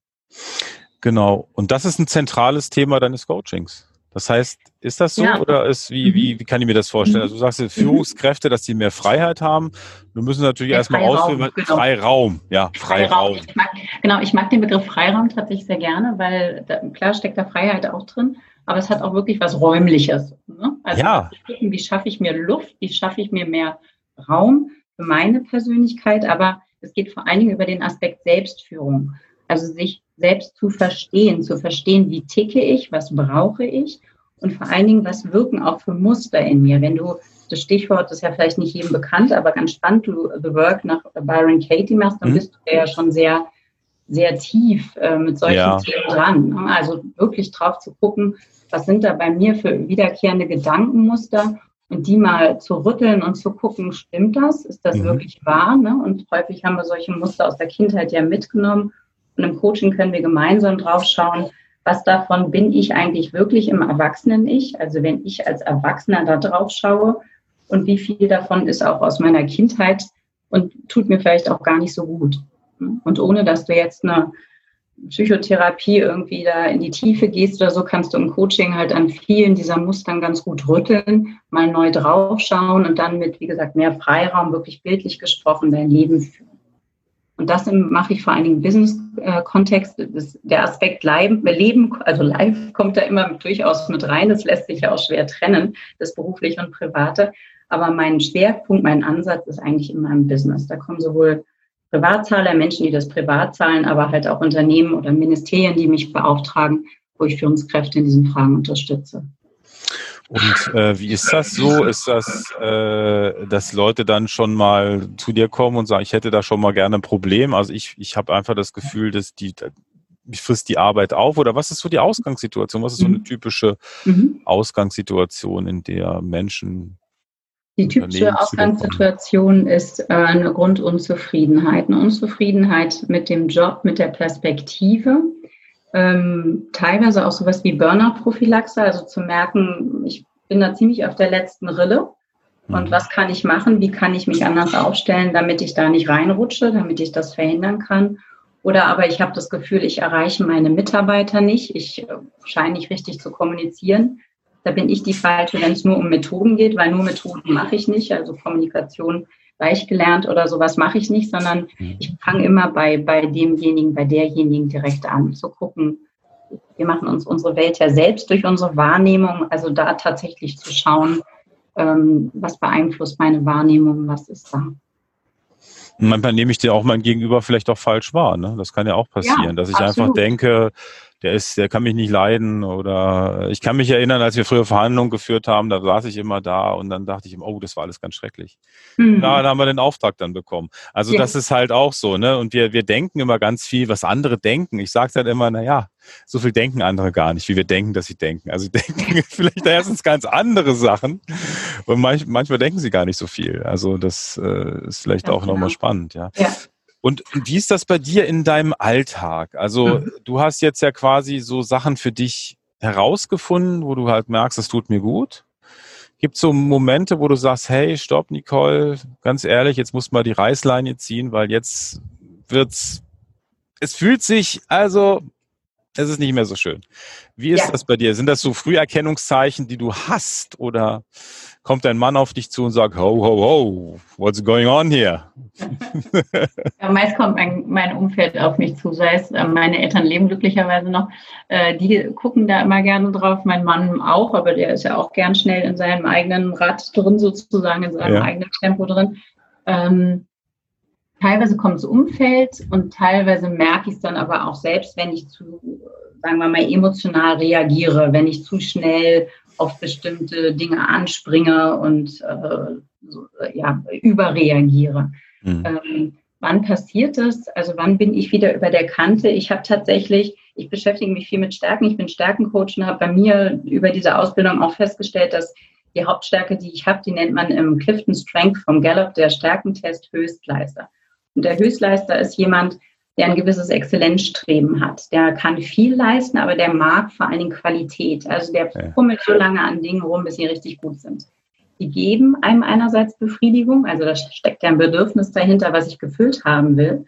A: Genau, und das ist ein zentrales Thema deines Coachings. Das heißt, ist das so ja. oder ist wie, wie, wie kann ich mir das vorstellen? Also du sagst, Führungskräfte, dass die mehr Freiheit haben. Wir müssen natürlich ja, erstmal ausführen, genau. Freiraum, ja, Freiraum.
B: Freiraum. Ich mag, genau, ich mag den Begriff Freiraum tatsächlich sehr gerne, weil da, klar steckt da Freiheit auch drin aber es hat auch wirklich was Räumliches. Ne? Also ja. wie schaffe ich mir Luft, wie schaffe ich mir mehr Raum für meine Persönlichkeit, aber es geht vor allen Dingen über den Aspekt Selbstführung. Also sich selbst zu verstehen, zu verstehen, wie ticke ich, was brauche ich und vor allen Dingen, was wirken auch für Muster in mir. Wenn du, das Stichwort ist ja vielleicht nicht jedem bekannt, aber ganz spannend, du The Work nach Byron Katie machst, dann mhm. bist du ja schon sehr, sehr tief äh, mit solchen ja. Themen dran. Ne? Also wirklich drauf zu gucken, was sind da bei mir für wiederkehrende Gedankenmuster und die mal zu rütteln und zu gucken, stimmt das? Ist das mhm. wirklich wahr? Ne? Und häufig haben wir solche Muster aus der Kindheit ja mitgenommen. Und im Coaching können wir gemeinsam drauf schauen, was davon bin ich eigentlich wirklich im Erwachsenen-Ich? Also wenn ich als Erwachsener da drauf schaue und wie viel davon ist auch aus meiner Kindheit und tut mir vielleicht auch gar nicht so gut. Und ohne dass du jetzt eine Psychotherapie irgendwie da in die Tiefe gehst oder so, kannst du im Coaching halt an vielen dieser Mustern ganz gut rütteln, mal neu draufschauen und dann mit, wie gesagt, mehr Freiraum, wirklich bildlich gesprochen, dein Leben führen. Und das mache ich vor allen Dingen im Business-Kontext. Der Aspekt Leben, also Live kommt da immer durchaus mit rein. Das lässt sich ja auch schwer trennen, das berufliche und private. Aber mein Schwerpunkt, mein Ansatz ist eigentlich immer im Business. Da kommen sowohl Privatzahler, Menschen, die das privat zahlen, aber halt auch Unternehmen oder Ministerien, die mich beauftragen, wo ich Führungskräfte in diesen Fragen unterstütze.
A: Und äh, wie ist das so? Ist das, äh, dass Leute dann schon mal zu dir kommen und sagen, ich hätte da schon mal gerne ein Problem? Also ich, ich habe einfach das Gefühl, dass die, mich frisst die Arbeit auf oder was ist so die Ausgangssituation? Was ist so eine mhm. typische mhm. Ausgangssituation, in der Menschen
B: die typische Ausgangssituation ist äh, eine Grundunzufriedenheit. Eine Unzufriedenheit mit dem Job, mit der Perspektive. Ähm, teilweise auch sowas wie Burnout-Prophylaxe, also zu merken, ich bin da ziemlich auf der letzten Rille. Und mhm. was kann ich machen? Wie kann ich mich anders aufstellen, damit ich da nicht reinrutsche, damit ich das verhindern kann? Oder aber ich habe das Gefühl, ich erreiche meine Mitarbeiter nicht. Ich äh, scheine nicht richtig zu kommunizieren. Da bin ich die Falsche, wenn es nur um Methoden geht, weil nur Methoden mache ich nicht. Also Kommunikation gleich gelernt oder sowas mache ich nicht, sondern mhm. ich fange immer bei, bei demjenigen, bei derjenigen direkt an, zu gucken. Wir machen uns unsere Welt ja selbst durch unsere Wahrnehmung, also da tatsächlich zu schauen, ähm, was beeinflusst meine Wahrnehmung, was ist da.
A: Manchmal nehme ich dir auch mein Gegenüber vielleicht auch falsch wahr. Ne? Das kann ja auch passieren, ja, dass ich absolut. einfach denke, der ist, der kann mich nicht leiden oder ich kann mich erinnern, als wir früher Verhandlungen geführt haben, da saß ich immer da und dann dachte ich immer, oh, das war alles ganz schrecklich. Mhm. Da, da haben wir den Auftrag dann bekommen. Also ja. das ist halt auch so, ne? Und wir, wir denken immer ganz viel, was andere denken. Ich sage dann immer, na ja, so viel denken andere gar nicht, wie wir denken, dass sie denken. Also denken vielleicht erstens ganz andere Sachen und manch, manchmal denken sie gar nicht so viel. Also das äh, ist vielleicht ja, auch genau. nochmal spannend, ja. ja. Und wie ist das bei dir in deinem Alltag? Also mhm. du hast jetzt ja quasi so Sachen für dich herausgefunden, wo du halt merkst, es tut mir gut. Gibt es so Momente, wo du sagst, hey, stopp, Nicole, ganz ehrlich, jetzt muss mal die Reißleine ziehen, weil jetzt wird's, es fühlt sich, also, es ist nicht mehr so schön. Wie ist ja. das bei dir? Sind das so Früherkennungszeichen, die du hast oder kommt ein Mann auf dich zu und sagt, ho, ho, ho, what's going on here?
B: ja, meist kommt mein, mein, Umfeld auf mich zu, sei es, äh, meine Eltern leben glücklicherweise noch, äh, die gucken da immer gerne drauf, mein Mann auch, aber der ist ja auch gern schnell in seinem eigenen Rad drin, sozusagen, in seinem ja. eigenen Tempo drin. Teilweise kommt das Umfeld und teilweise merke ich es dann aber auch selbst, wenn ich zu, sagen wir mal, emotional reagiere, wenn ich zu schnell auf bestimmte Dinge anspringe und äh, so, ja, überreagiere. Mhm. Ähm, wann passiert das? Also wann bin ich wieder über der Kante? Ich habe tatsächlich, ich beschäftige mich viel mit Stärken. Ich bin Stärkencoach und habe bei mir über diese Ausbildung auch festgestellt, dass die Hauptstärke, die ich habe, die nennt man im Clifton Strength vom Gallup der Stärkentest Höchstleister. Und der Höchstleister ist jemand, der ein gewisses Exzellenzstreben hat. Der kann viel leisten, aber der mag vor allen Dingen Qualität. Also der fummelt so lange an Dingen rum, bis sie richtig gut sind. Die geben einem einerseits Befriedigung, also da steckt ja ein Bedürfnis dahinter, was ich gefüllt haben will.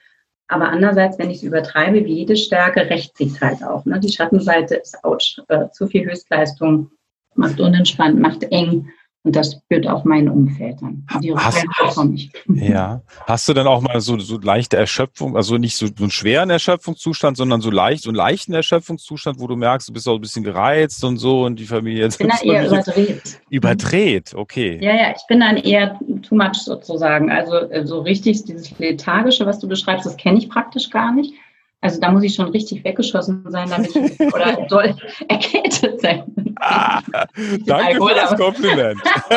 B: Aber andererseits, wenn ich es übertreibe, wie jede Stärke, rächt sich halt auch. Ne? Die Schattenseite ist ouch, äh, zu viel Höchstleistung, macht unentspannt, macht eng. Und das spürt auch mein Umfeld dann. Die
A: hast, ja. Hast du dann auch mal so, so leichte Erschöpfung, also nicht so, so einen schweren Erschöpfungszustand, sondern so leicht, so einen leichten Erschöpfungszustand, wo du merkst, du bist auch ein bisschen gereizt und so und die Familie
B: jetzt. Ich bin dann eher überdreht.
A: Überdreht, okay.
B: Ja, ja, ich bin dann eher too much sozusagen. Also äh, so richtig dieses Lethargische, was du beschreibst, das kenne ich praktisch gar nicht. Also da muss ich schon richtig weggeschossen sein, damit ich oder doll erkältet sein.
A: Danke für das Kompliment.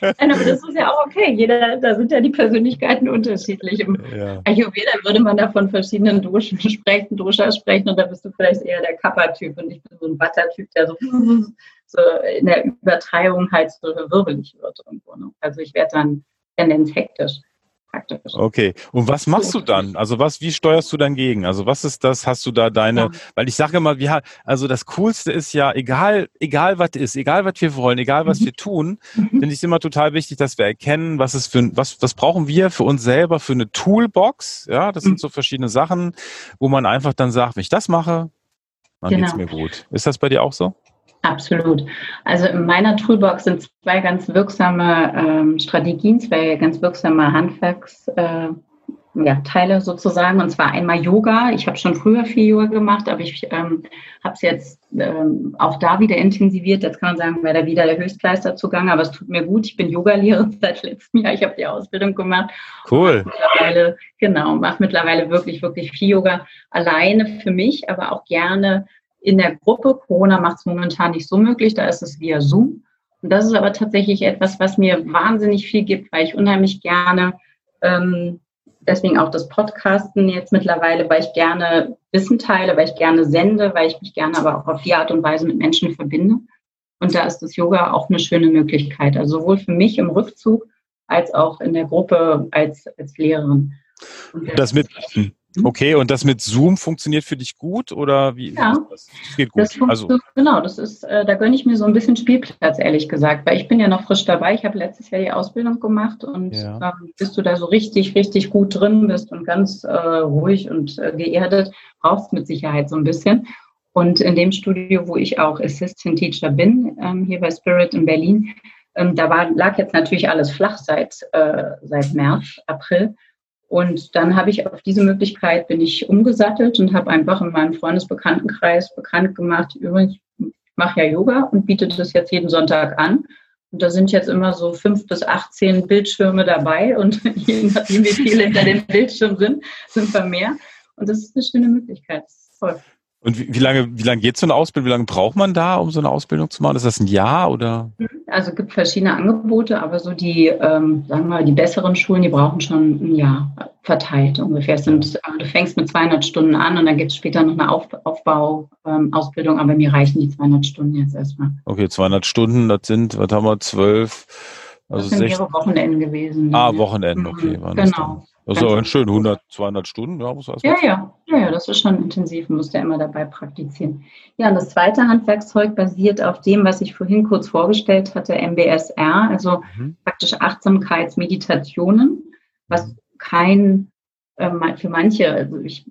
B: Nein, aber das ist ja auch okay. Jeder, da sind ja die Persönlichkeiten unterschiedlich. Im ja. Ayurveda würde man da von verschiedenen Doschen sprechen, Doshas sprechen und da bist du vielleicht eher der Kappa-Typ und ich bin so ein Butter-Typ, der so, so in der Übertreibung halt so wirbelig wird irgendwo. Ne? Also ich werde dann tendenz hektisch
A: praktisch. Okay. Und was machst du dann? Also was, wie steuerst du dann gegen? Also was ist das? Hast du da deine, ja. weil ich sage immer, wir, also das Coolste ist ja, egal, egal was ist, egal was wir wollen, egal was mhm. wir tun, mhm. finde ich es immer total wichtig, dass wir erkennen, was ist für, was, was brauchen wir für uns selber für eine Toolbox? Ja, das mhm. sind so verschiedene Sachen, wo man einfach dann sagt, wenn ich das mache, dann genau. geht's mir gut. Ist das bei dir auch so?
B: Absolut. Also in meiner Toolbox sind zwei ganz wirksame ähm, Strategien, zwei ganz wirksame Handwerksteile äh, ja, sozusagen. Und zwar einmal Yoga. Ich habe schon früher viel Yoga gemacht, aber ich ähm, habe es jetzt ähm, auch da wieder intensiviert. Jetzt kann man sagen, wäre da wieder der Höchstleister zugange, aber es tut mir gut. Ich bin Yogalehrerin seit letztem Jahr. Ich habe die Ausbildung gemacht.
A: Cool.
B: Mittlerweile, genau, mache mittlerweile wirklich, wirklich viel Yoga alleine für mich, aber auch gerne in der Gruppe. Corona macht es momentan nicht so möglich, da ist es via Zoom. Und das ist aber tatsächlich etwas, was mir wahnsinnig viel gibt, weil ich unheimlich gerne, ähm, deswegen auch das Podcasten jetzt mittlerweile, weil ich gerne Wissen teile, weil ich gerne sende, weil ich mich gerne aber auch auf die Art und Weise mit Menschen verbinde. Und da ist das Yoga auch eine schöne Möglichkeit. Also sowohl für mich im Rückzug als auch in der Gruppe als, als Lehrerin.
A: das mit. Okay, und das mit Zoom funktioniert für dich gut oder wie?
B: Ja, das, das geht gut. Das also. Genau, das ist, äh, da gönne ich mir so ein bisschen Spielplatz, ehrlich gesagt, weil ich bin ja noch frisch dabei. Ich habe letztes Jahr die Ausbildung gemacht und ja. ähm, bis du da so richtig, richtig gut drin bist und ganz äh, ruhig und äh, geerdet, brauchst du mit Sicherheit so ein bisschen. Und in dem Studio, wo ich auch Assistant Teacher bin, ähm, hier bei Spirit in Berlin, ähm, da war, lag jetzt natürlich alles flach seit, äh, seit März, April. Und dann habe ich auf diese Möglichkeit bin ich umgesattelt und habe einfach in meinem Freundesbekanntenkreis bekannt gemacht, übrigens, ich mache ja Yoga und biete das jetzt jeden Sonntag an. Und da sind jetzt immer so fünf bis 18 Bildschirme dabei und je nachdem, wie viele hinter dem Bildschirm sind, sind wir mehr. Und das ist eine schöne Möglichkeit. Das ist
A: toll. Und wie, wie lange, wie lange geht so eine Ausbildung? Wie lange braucht man da, um so eine Ausbildung zu machen? Ist das ein Jahr oder?
B: Also es gibt verschiedene Angebote, aber so die, ähm, sagen wir mal, die besseren Schulen, die brauchen schon ein Jahr verteilt ungefähr. Sind, äh, du fängst mit 200 Stunden an und dann gibt es später noch eine Auf, Aufbauausbildung, ähm, aber mir reichen die 200 Stunden jetzt erstmal.
A: Okay, 200 Stunden, das sind, was haben wir, zwölf?
B: Also das sind mehrere Wochenenden gewesen.
A: Ah, Wochenenden, okay.
B: Mhm, genau.
A: Das ist aber schön, 100, 200 Stunden, ja, muss
B: ja, ja, ja, ja, das ist schon intensiv, muss ja immer dabei praktizieren. Ja, und das zweite Handwerkszeug basiert auf dem, was ich vorhin kurz vorgestellt hatte, MBSR, also mhm. praktisch Achtsamkeitsmeditationen, was mhm. kein, äh, für manche, also ich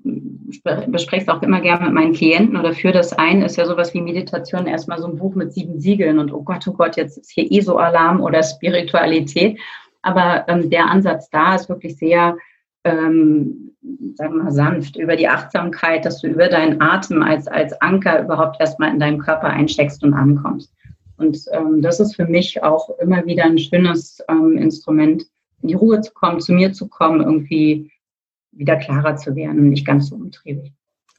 B: bespreche es auch immer gerne mit meinen Klienten oder für das ein, ist ja sowas wie Meditation erstmal so ein Buch mit sieben Siegeln und oh Gott, oh Gott, jetzt ist hier ESO-Alarm oder Spiritualität. Aber ähm, der Ansatz da ist wirklich sehr, ähm, sagen wir mal, sanft über die Achtsamkeit, dass du über deinen Atem als, als Anker überhaupt erstmal in deinem Körper einsteckst und ankommst. Und ähm, das ist für mich auch immer wieder ein schönes ähm, Instrument, in die Ruhe zu kommen, zu mir zu kommen, irgendwie wieder klarer zu werden und nicht ganz so umtriebig.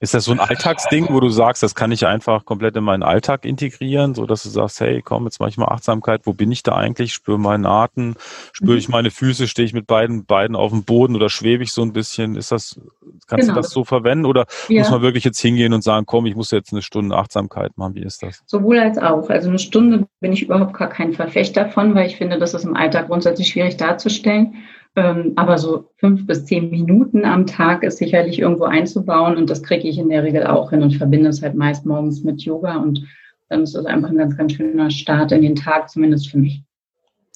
A: Ist das so ein Alltagsding, wo du sagst, das kann ich einfach komplett in meinen Alltag integrieren, so dass du sagst, hey, komm, jetzt mache ich mal Achtsamkeit, wo bin ich da eigentlich? Spüre meinen Atem, spüre ich mhm. meine Füße, stehe ich mit beiden Beinen auf dem Boden oder schwebe ich so ein bisschen? Ist das, kannst genau. du das so verwenden oder ja. muss man wirklich jetzt hingehen und sagen, komm, ich muss jetzt eine Stunde Achtsamkeit machen? Wie ist das?
B: Sowohl als auch. Also eine Stunde bin ich überhaupt gar kein Verfechter von, weil ich finde, das ist im Alltag grundsätzlich schwierig darzustellen. Ähm, aber so fünf bis zehn Minuten am Tag ist sicherlich irgendwo einzubauen und das kriege ich in der Regel auch hin und verbinde es halt meist morgens mit Yoga und dann ist es einfach ein ganz, ganz schöner Start in den Tag, zumindest für mich.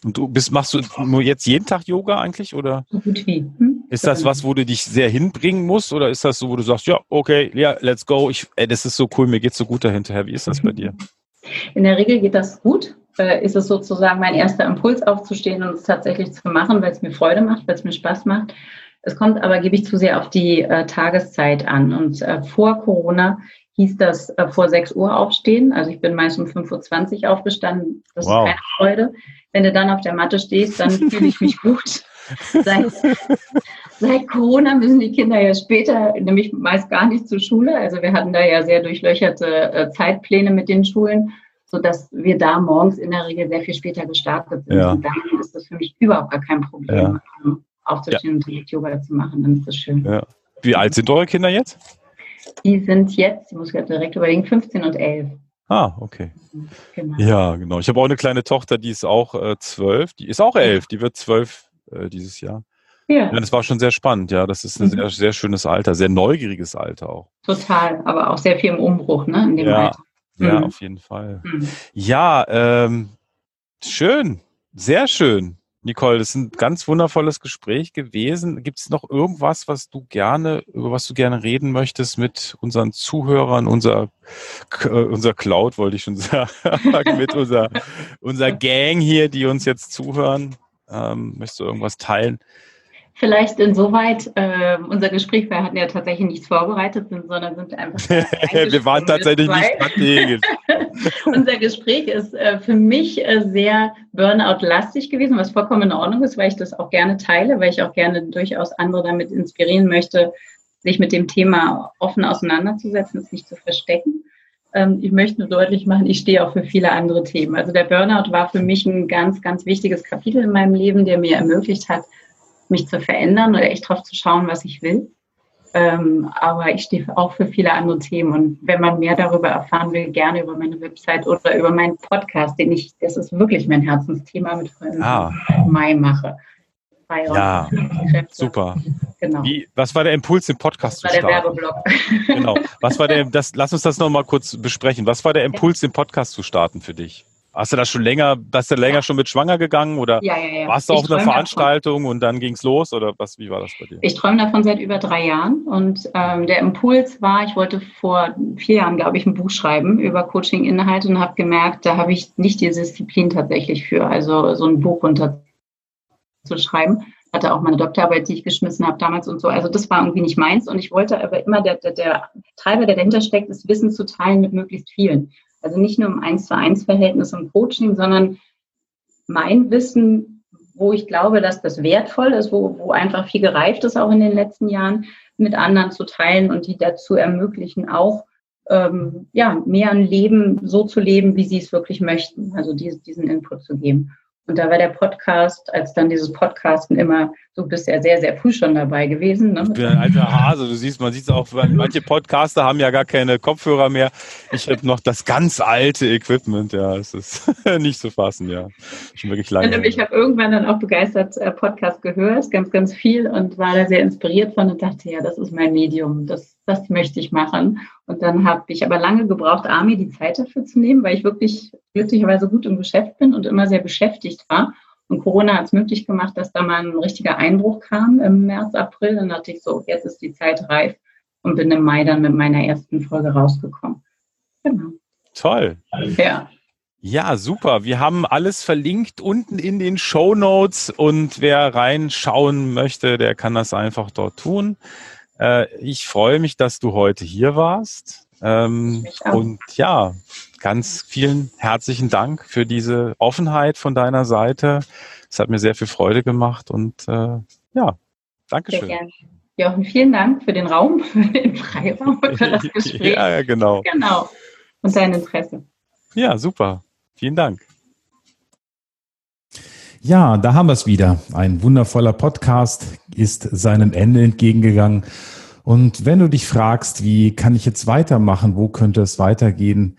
A: Und du bist, machst du nur jetzt jeden Tag Yoga eigentlich oder? So gut wie. Hm? Ist das was, wo du dich sehr hinbringen musst oder ist das so, wo du sagst, ja, okay, ja, let's go, ich, ey, das ist so cool, mir geht's so gut dahinterher. Wie ist das bei dir?
B: In der Regel geht das gut äh, ist es sozusagen mein erster Impuls aufzustehen und es tatsächlich zu machen, weil es mir Freude macht, weil es mir Spaß macht. Es kommt aber, gebe ich zu sehr auf die äh, Tageszeit an. Und äh, vor Corona hieß das äh, vor 6 Uhr aufstehen. Also ich bin meist um 5.20 Uhr aufgestanden. Das wow. ist keine Freude. Wenn du dann auf der Matte stehst, dann fühle ich mich gut. Seit, seit, Corona müssen die Kinder ja später, nämlich meist gar nicht zur Schule. Also wir hatten da ja sehr durchlöcherte äh, Zeitpläne mit den Schulen sodass wir da morgens in der Regel sehr viel später gestartet sind. Ja. Und dann ist das für mich überhaupt gar kein Problem, ja. Ähm, aufzustehen ja. und direkt Yoga zu machen. Dann ist das schön. Ja.
A: Wie alt sind eure Kinder jetzt?
B: Die sind jetzt, ich muss gerade direkt überlegen, 15 und 11.
A: Ah, okay. Genau. Ja, genau. Ich habe auch eine kleine Tochter, die ist auch äh, zwölf. Die ist auch elf. Die wird zwölf äh, dieses Jahr. Ja. ja. Das war schon sehr spannend, ja. Das ist ein mhm. sehr, sehr schönes Alter, sehr neugieriges Alter auch.
B: Total, aber auch sehr viel im Umbruch, ne, in dem ja. Alter.
A: Ja, mhm. auf jeden Fall. Mhm. Ja, ähm, schön, sehr schön. Nicole, das ist ein ganz wundervolles Gespräch gewesen. Gibt es noch irgendwas, was du gerne, über was du gerne reden möchtest mit unseren Zuhörern, unser, äh, unser Cloud, wollte ich schon sagen, mit unser, unser Gang hier, die uns jetzt zuhören? Ähm, möchtest du irgendwas teilen?
B: Vielleicht insoweit, äh, unser Gespräch, wir hatten ja tatsächlich nichts vorbereitet, sondern sind einfach.
A: wir waren tatsächlich nicht strategisch.
B: unser Gespräch ist äh, für mich äh, sehr Burnout-lastig gewesen, was vollkommen in Ordnung ist, weil ich das auch gerne teile, weil ich auch gerne durchaus andere damit inspirieren möchte, sich mit dem Thema offen auseinanderzusetzen, es nicht zu verstecken. Ähm, ich möchte nur deutlich machen, ich stehe auch für viele andere Themen. Also der Burnout war für mich ein ganz, ganz wichtiges Kapitel in meinem Leben, der mir ermöglicht hat, mich zu verändern oder echt drauf zu schauen, was ich will. Ähm, aber ich stehe auch für viele andere Themen. Und wenn man mehr darüber erfahren will, gerne über meine Website oder über meinen Podcast, den ich, das ist wirklich mein Herzensthema mit Freunden ah. Mai mache.
C: Ja, super. Genau. Wie, was war der Impuls, den Podcast das zu starten? War der Werbeblock. Genau. Was war der, das, lass uns das nochmal kurz besprechen. Was war der Impuls, den Podcast zu starten für dich? Hast du das schon länger, hast du länger ja. schon mit schwanger gegangen oder ja, ja, ja. warst du auf einer Veranstaltung davon. und dann ging es los oder was, wie war das bei dir?
B: Ich träume davon seit über drei Jahren und ähm, der Impuls war, ich wollte vor vier Jahren, glaube ich, ein Buch schreiben über Coaching-Inhalte und habe gemerkt, da habe ich nicht die Disziplin tatsächlich für, also so ein Buch runterzuschreiben. Hatte auch meine Doktorarbeit, die ich geschmissen habe damals und so. Also das war irgendwie nicht meins und ich wollte aber immer, der, der, der Treiber, der dahinter steckt, ist Wissen zu teilen mit möglichst vielen. Also nicht nur im Eins zu eins Verhältnis im Coaching, sondern mein Wissen, wo ich glaube, dass das wertvoll ist, wo, wo einfach viel gereift ist, auch in den letzten Jahren, mit anderen zu teilen und die dazu ermöglichen, auch ähm, ja, mehr ein Leben so zu leben, wie sie es wirklich möchten, also diesen, diesen Input zu geben. Und da war der Podcast, als dann dieses Podcasten immer, du bist ja sehr, sehr früh schon dabei gewesen.
C: Ne? Ich bin ein alter Hase, du siehst, man sieht es auch, manche Podcaster haben ja gar keine Kopfhörer mehr. Ich habe noch das ganz alte Equipment, ja, es ist nicht zu fassen, ja.
B: Schon wirklich lange. Ich habe irgendwann dann auch begeistert äh, Podcast gehört, ganz, ganz viel und war da sehr inspiriert von und dachte, ja, das ist mein Medium, das, das möchte ich machen. Und dann habe ich aber lange gebraucht, Armi die Zeit dafür zu nehmen, weil ich wirklich glücklicherweise gut im Geschäft bin und immer sehr beschäftigt war. Und Corona hat es möglich gemacht, dass da mal ein richtiger Einbruch kam im März, April. Dann dachte ich so, jetzt ist die Zeit reif und bin im Mai dann mit meiner ersten Folge rausgekommen.
C: Genau. Toll. Ja. Ja, super. Wir haben alles verlinkt unten in den Show Notes und wer reinschauen möchte, der kann das einfach dort tun. Äh, ich freue mich, dass du heute hier warst. Ähm, und ja, ganz vielen herzlichen Dank für diese Offenheit von deiner Seite. Es hat mir sehr viel Freude gemacht und äh, ja, Dankeschön. Sehr
B: Jochen, vielen Dank für den Raum, für den Freiraum, für das Gespräch.
C: ja, ja, genau.
B: Genau. Und dein Interesse.
C: Ja, super. Vielen Dank.
A: Ja, da haben wir es wieder. Ein wundervoller Podcast ist seinem Ende entgegengegangen. Und wenn du dich fragst, wie kann ich jetzt weitermachen, wo könnte es weitergehen,